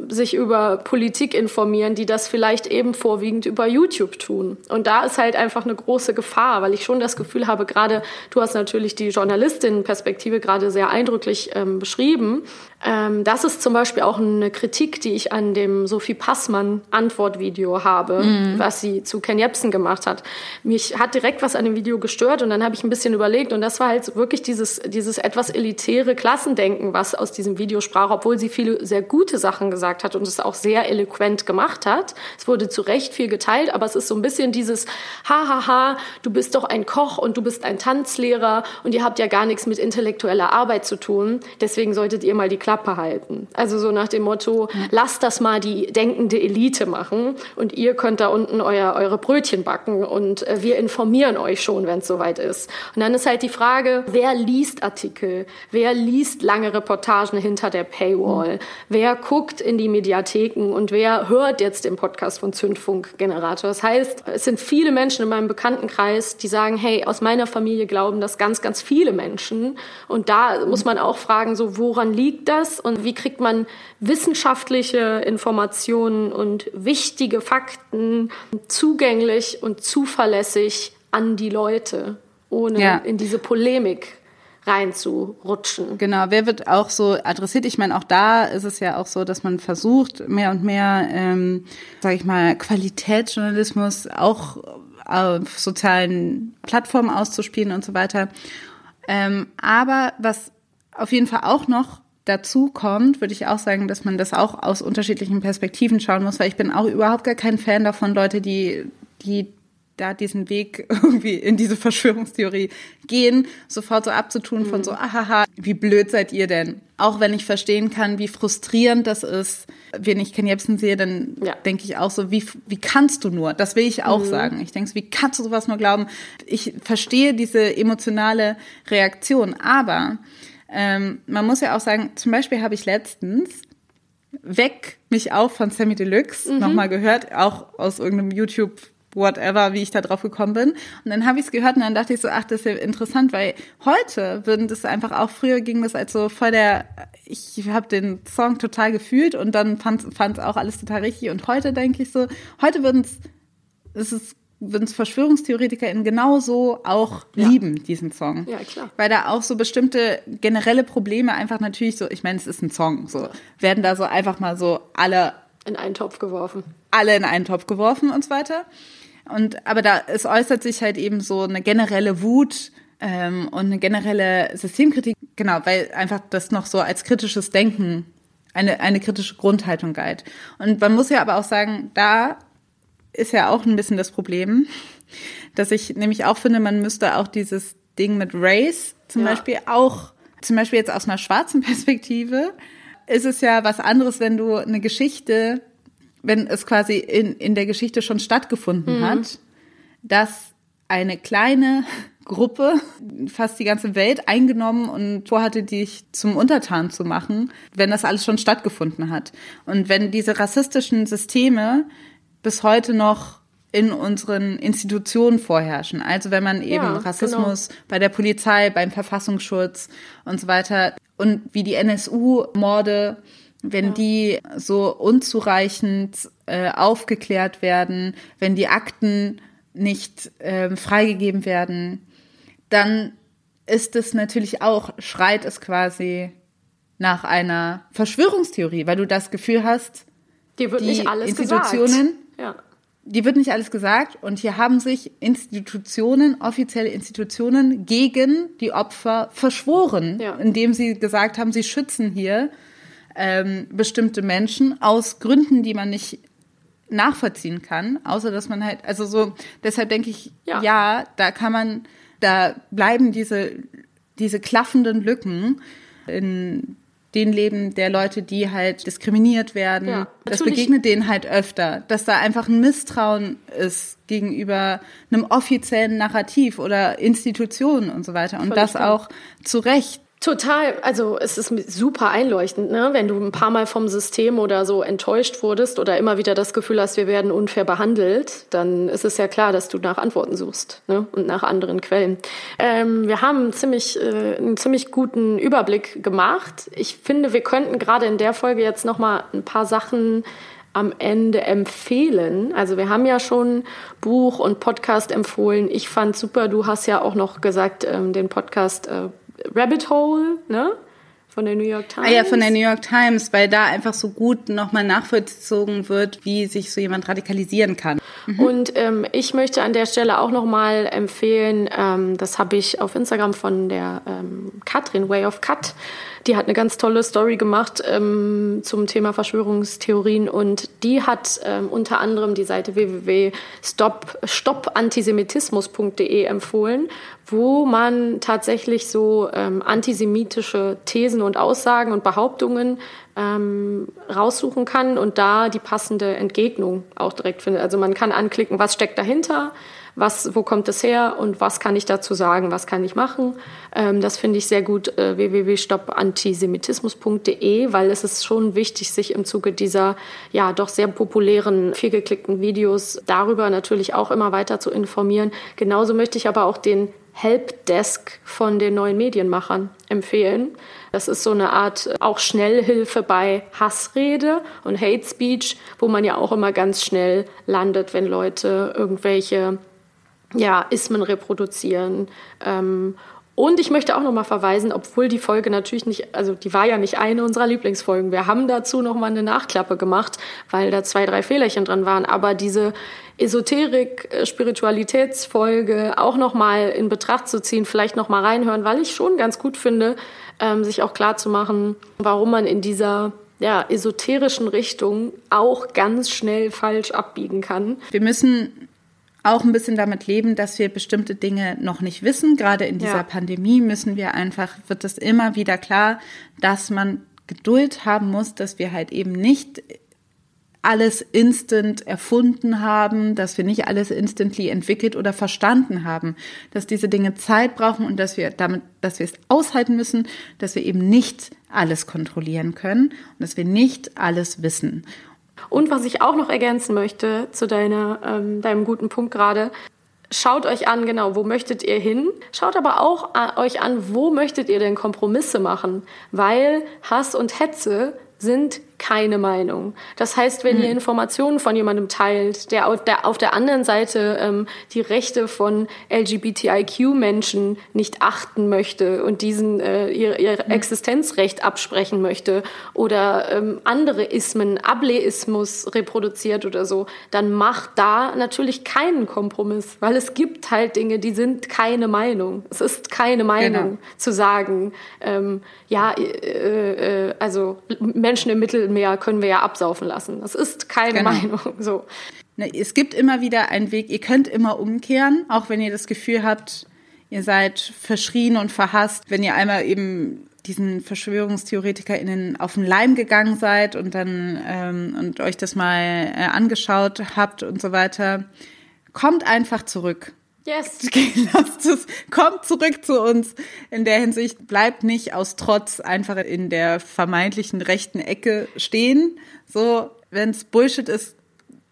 sich über Politik informieren, die das vielleicht eben vorwiegend über YouTube tun. Und da ist halt einfach eine große Gefahr, weil ich schon das Gefühl habe, gerade du hast natürlich die Journalistinnenperspektive gerade sehr eindrücklich ähm, beschrieben. Ähm, das ist zum Beispiel auch eine Kritik, die ich an dem Sophie Passmann Antwortvideo habe, mhm. was sie zu Ken Jebsen gemacht hat. Mich hat direkt was an dem Video gestört und dann habe ich ein bisschen überlegt und das war halt wirklich dieses, dieses etwas elitäre Klassendenken, was aus diesem Video sprach, obwohl sie viele sehr gute Sachen gesagt hat und es auch sehr eloquent gemacht hat. Es wurde zu Recht viel geteilt, aber es ist so ein bisschen dieses Hahaha, du bist doch ein Koch und du bist ein Tanzlehrer und ihr habt ja gar nichts mit intellektueller Arbeit zu tun. Deswegen solltet ihr mal die Klappe halten. Also so nach dem Motto, lasst das mal die denkende Elite machen und ihr könnt da unten euer, eure Brötchen backen und äh, wir informieren euch schon, wenn es soweit ist. Und dann ist halt die Frage, wer liest Artikel? Wer liest lange Reportagen hinter der Paywall? Wer guckt in die Mediatheken und wer hört jetzt den Podcast von Zündfunk Generator? Das heißt, es sind viele Menschen in meinem Bekanntenkreis, die sagen, hey, aus meiner Familie glauben das ganz, ganz viele Menschen. Und da muss man auch fragen, so, woran liegt das und wie kriegt man wissenschaftliche Informationen und wichtige Fakten zugänglich und zuverlässig an die Leute, ohne ja. in diese Polemik reinzurutschen. Genau, wer wird auch so adressiert? Ich meine, auch da ist es ja auch so, dass man versucht, mehr und mehr, ähm, sage ich mal, Qualitätsjournalismus auch auf sozialen Plattformen auszuspielen und so weiter. Ähm, aber was auf jeden Fall auch noch dazu kommt, würde ich auch sagen, dass man das auch aus unterschiedlichen Perspektiven schauen muss, weil ich bin auch überhaupt gar kein Fan davon, Leute, die, die da diesen Weg irgendwie in diese Verschwörungstheorie gehen, sofort so abzutun mhm. von so, ahaha, wie blöd seid ihr denn? Auch wenn ich verstehen kann, wie frustrierend das ist, wenn ich Ken Jebsen sehe, dann ja. denke ich auch so, wie, wie kannst du nur? Das will ich auch mhm. sagen. Ich denke, wie kannst du sowas nur glauben? Ich verstehe diese emotionale Reaktion, aber ähm, man muss ja auch sagen, zum Beispiel habe ich letztens Weg mich auch von Sammy Deluxe mhm. nochmal gehört, auch aus irgendeinem YouTube whatever, wie ich da drauf gekommen bin. Und dann habe ich es gehört und dann dachte ich so, ach, das ist ja interessant, weil heute würden das einfach auch, früher ging das als so voll der, ich habe den Song total gefühlt und dann fand es auch alles total richtig. Und heute denke ich so, heute würden es, es ist würden es VerschwörungstheoretikerInnen genauso auch ja. lieben, diesen Song. Ja, klar. Weil da auch so bestimmte generelle Probleme einfach natürlich so, ich meine, es ist ein Song, so, werden da so einfach mal so alle in einen Topf geworfen. Alle in einen Topf geworfen und so weiter. Und aber da es äußert sich halt eben so eine generelle Wut ähm, und eine generelle Systemkritik, genau, weil einfach das noch so als kritisches Denken eine, eine kritische Grundhaltung galt. Und man muss ja aber auch sagen, da ist ja auch ein bisschen das Problem, dass ich nämlich auch finde, man müsste auch dieses Ding mit Race zum ja. Beispiel auch, zum Beispiel jetzt aus einer schwarzen Perspektive, ist es ja was anderes, wenn du eine Geschichte, wenn es quasi in, in der Geschichte schon stattgefunden mhm. hat, dass eine kleine Gruppe fast die ganze Welt eingenommen und vorhatte, dich zum Untertan zu machen, wenn das alles schon stattgefunden hat. Und wenn diese rassistischen Systeme bis heute noch in unseren Institutionen vorherrschen. Also wenn man eben ja, Rassismus genau. bei der Polizei, beim Verfassungsschutz und so weiter und wie die NSU-Morde, wenn ja. die so unzureichend äh, aufgeklärt werden, wenn die Akten nicht äh, freigegeben werden, dann ist es natürlich auch, schreit es quasi nach einer Verschwörungstheorie, weil du das Gefühl hast, die Institutionen gesagt. Ja. Die wird nicht alles gesagt und hier haben sich Institutionen, offizielle Institutionen gegen die Opfer verschworen, ja. indem sie gesagt haben, sie schützen hier ähm, bestimmte Menschen aus Gründen, die man nicht nachvollziehen kann, außer dass man halt, also so, deshalb denke ich, ja. ja, da kann man, da bleiben diese, diese klaffenden Lücken in den Leben der Leute, die halt diskriminiert werden. Ja, das begegnet denen halt öfter, dass da einfach ein Misstrauen ist gegenüber einem offiziellen Narrativ oder Institutionen und so weiter. Und Völlig das klar. auch zu Recht. Total, also es ist super einleuchtend, ne? wenn du ein paar Mal vom System oder so enttäuscht wurdest oder immer wieder das Gefühl hast, wir werden unfair behandelt, dann ist es ja klar, dass du nach Antworten suchst ne? und nach anderen Quellen. Ähm, wir haben ziemlich, äh, einen ziemlich guten Überblick gemacht. Ich finde, wir könnten gerade in der Folge jetzt noch mal ein paar Sachen am Ende empfehlen? Also wir haben ja schon Buch und Podcast empfohlen. Ich fand super, du hast ja auch noch gesagt, ähm, den Podcast äh, Rabbit Hole, ne? Von der New York Times. Ah ja, von der New York Times, weil da einfach so gut nochmal nachvollzogen wird, wie sich so jemand radikalisieren kann. Mhm. Und ähm, ich möchte an der Stelle auch nochmal empfehlen, ähm, das habe ich auf Instagram von der ähm, Katrin, Way of Cut, die hat eine ganz tolle Story gemacht ähm, zum Thema Verschwörungstheorien und die hat ähm, unter anderem die Seite www.stopantisemitismus.de empfohlen, wo man tatsächlich so ähm, antisemitische Thesen und Aussagen und Behauptungen ähm, raussuchen kann und da die passende Entgegnung auch direkt findet. Also man kann anklicken, was steckt dahinter, was, wo kommt es her und was kann ich dazu sagen, was kann ich machen. Ähm, das finde ich sehr gut, äh, www.stoppantisemitismus.de, weil es ist schon wichtig, sich im Zuge dieser ja doch sehr populären, viel geklickten Videos darüber natürlich auch immer weiter zu informieren. Genauso möchte ich aber auch den Helpdesk von den neuen Medienmachern empfehlen. Das ist so eine Art äh, auch Schnellhilfe bei Hassrede und Hate Speech, wo man ja auch immer ganz schnell landet, wenn Leute irgendwelche ja, Ismen reproduzieren. Ähm, und ich möchte auch noch mal verweisen, obwohl die Folge natürlich nicht, also die war ja nicht eine unserer Lieblingsfolgen. Wir haben dazu noch mal eine Nachklappe gemacht, weil da zwei, drei Fehlerchen dran waren. Aber diese Esoterik-Spiritualitätsfolge auch noch mal in Betracht zu ziehen, vielleicht noch mal reinhören, weil ich schon ganz gut finde, ähm, sich auch klar zu machen, warum man in dieser ja, esoterischen Richtung auch ganz schnell falsch abbiegen kann. Wir müssen auch ein bisschen damit leben, dass wir bestimmte Dinge noch nicht wissen. Gerade in dieser ja. Pandemie müssen wir einfach, wird es immer wieder klar, dass man Geduld haben muss, dass wir halt eben nicht alles instant erfunden haben, dass wir nicht alles instantly entwickelt oder verstanden haben, dass diese Dinge Zeit brauchen und dass wir damit, dass wir es aushalten müssen, dass wir eben nicht alles kontrollieren können und dass wir nicht alles wissen. Und was ich auch noch ergänzen möchte zu deiner, ähm, deinem guten Punkt gerade, schaut euch an, genau, wo möchtet ihr hin? Schaut aber auch euch an, wo möchtet ihr denn Kompromisse machen? Weil Hass und Hetze sind keine Meinung. Das heißt, wenn ihr hm. Informationen von jemandem teilt, der auf der, auf der anderen Seite ähm, die Rechte von LGBTIQ-Menschen nicht achten möchte und diesen äh, ihr, ihr hm. Existenzrecht absprechen möchte oder ähm, andere Ismen, Ableismus reproduziert oder so, dann macht da natürlich keinen Kompromiss, weil es gibt halt Dinge, die sind keine Meinung. Es ist keine Meinung genau. zu sagen, ähm, ja, äh, äh, also Menschen im Mittelmeer Mittelmeer können wir ja absaufen lassen. Das ist keine genau. Meinung. So. Ne, es gibt immer wieder einen Weg. Ihr könnt immer umkehren, auch wenn ihr das Gefühl habt, ihr seid verschrien und verhasst. Wenn ihr einmal eben diesen VerschwörungstheoretikerInnen auf den Leim gegangen seid und dann ähm, und euch das mal äh, angeschaut habt und so weiter, kommt einfach zurück. Yes. Lasst es, kommt zurück zu uns. In der Hinsicht bleibt nicht aus Trotz einfach in der vermeintlichen rechten Ecke stehen. So, wenn es Bullshit ist,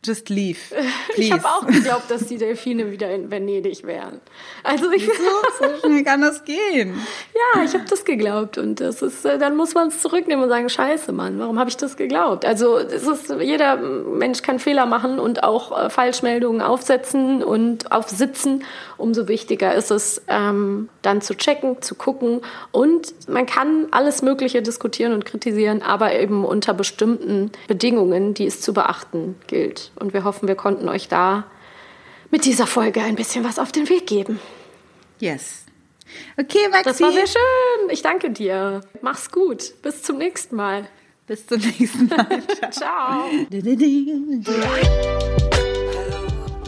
Just leave. Please. Ich habe auch geglaubt, dass die Delfine wieder in Venedig wären. Also ich so, so schnell kann das gehen. Ja, ich habe das geglaubt und das ist, äh, dann muss man es zurücknehmen und sagen, Scheiße, Mann, warum habe ich das geglaubt? Also es ist, jeder Mensch kann Fehler machen und auch äh, Falschmeldungen aufsetzen und aufsitzen. Umso wichtiger ist es, ähm, dann zu checken, zu gucken und man kann alles Mögliche diskutieren und kritisieren, aber eben unter bestimmten Bedingungen, die es zu beachten gilt. Und wir hoffen, wir konnten euch da mit dieser Folge ein bisschen was auf den Weg geben. Yes. Okay, Maxi. Das war sehr schön. Ich danke dir. Mach's gut. Bis zum nächsten Mal. Bis zum nächsten Mal. Ciao.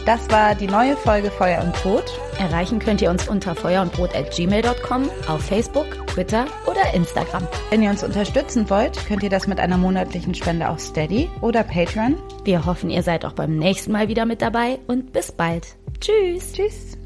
Das war die neue Folge Feuer und Brot. Erreichen könnt ihr uns unter feuerundbrot.gmail.com, auf Facebook, Twitter oder Instagram. Wenn ihr uns unterstützen wollt, könnt ihr das mit einer monatlichen Spende auf Steady oder Patreon. Wir hoffen, ihr seid auch beim nächsten Mal wieder mit dabei und bis bald. Tschüss. Tschüss.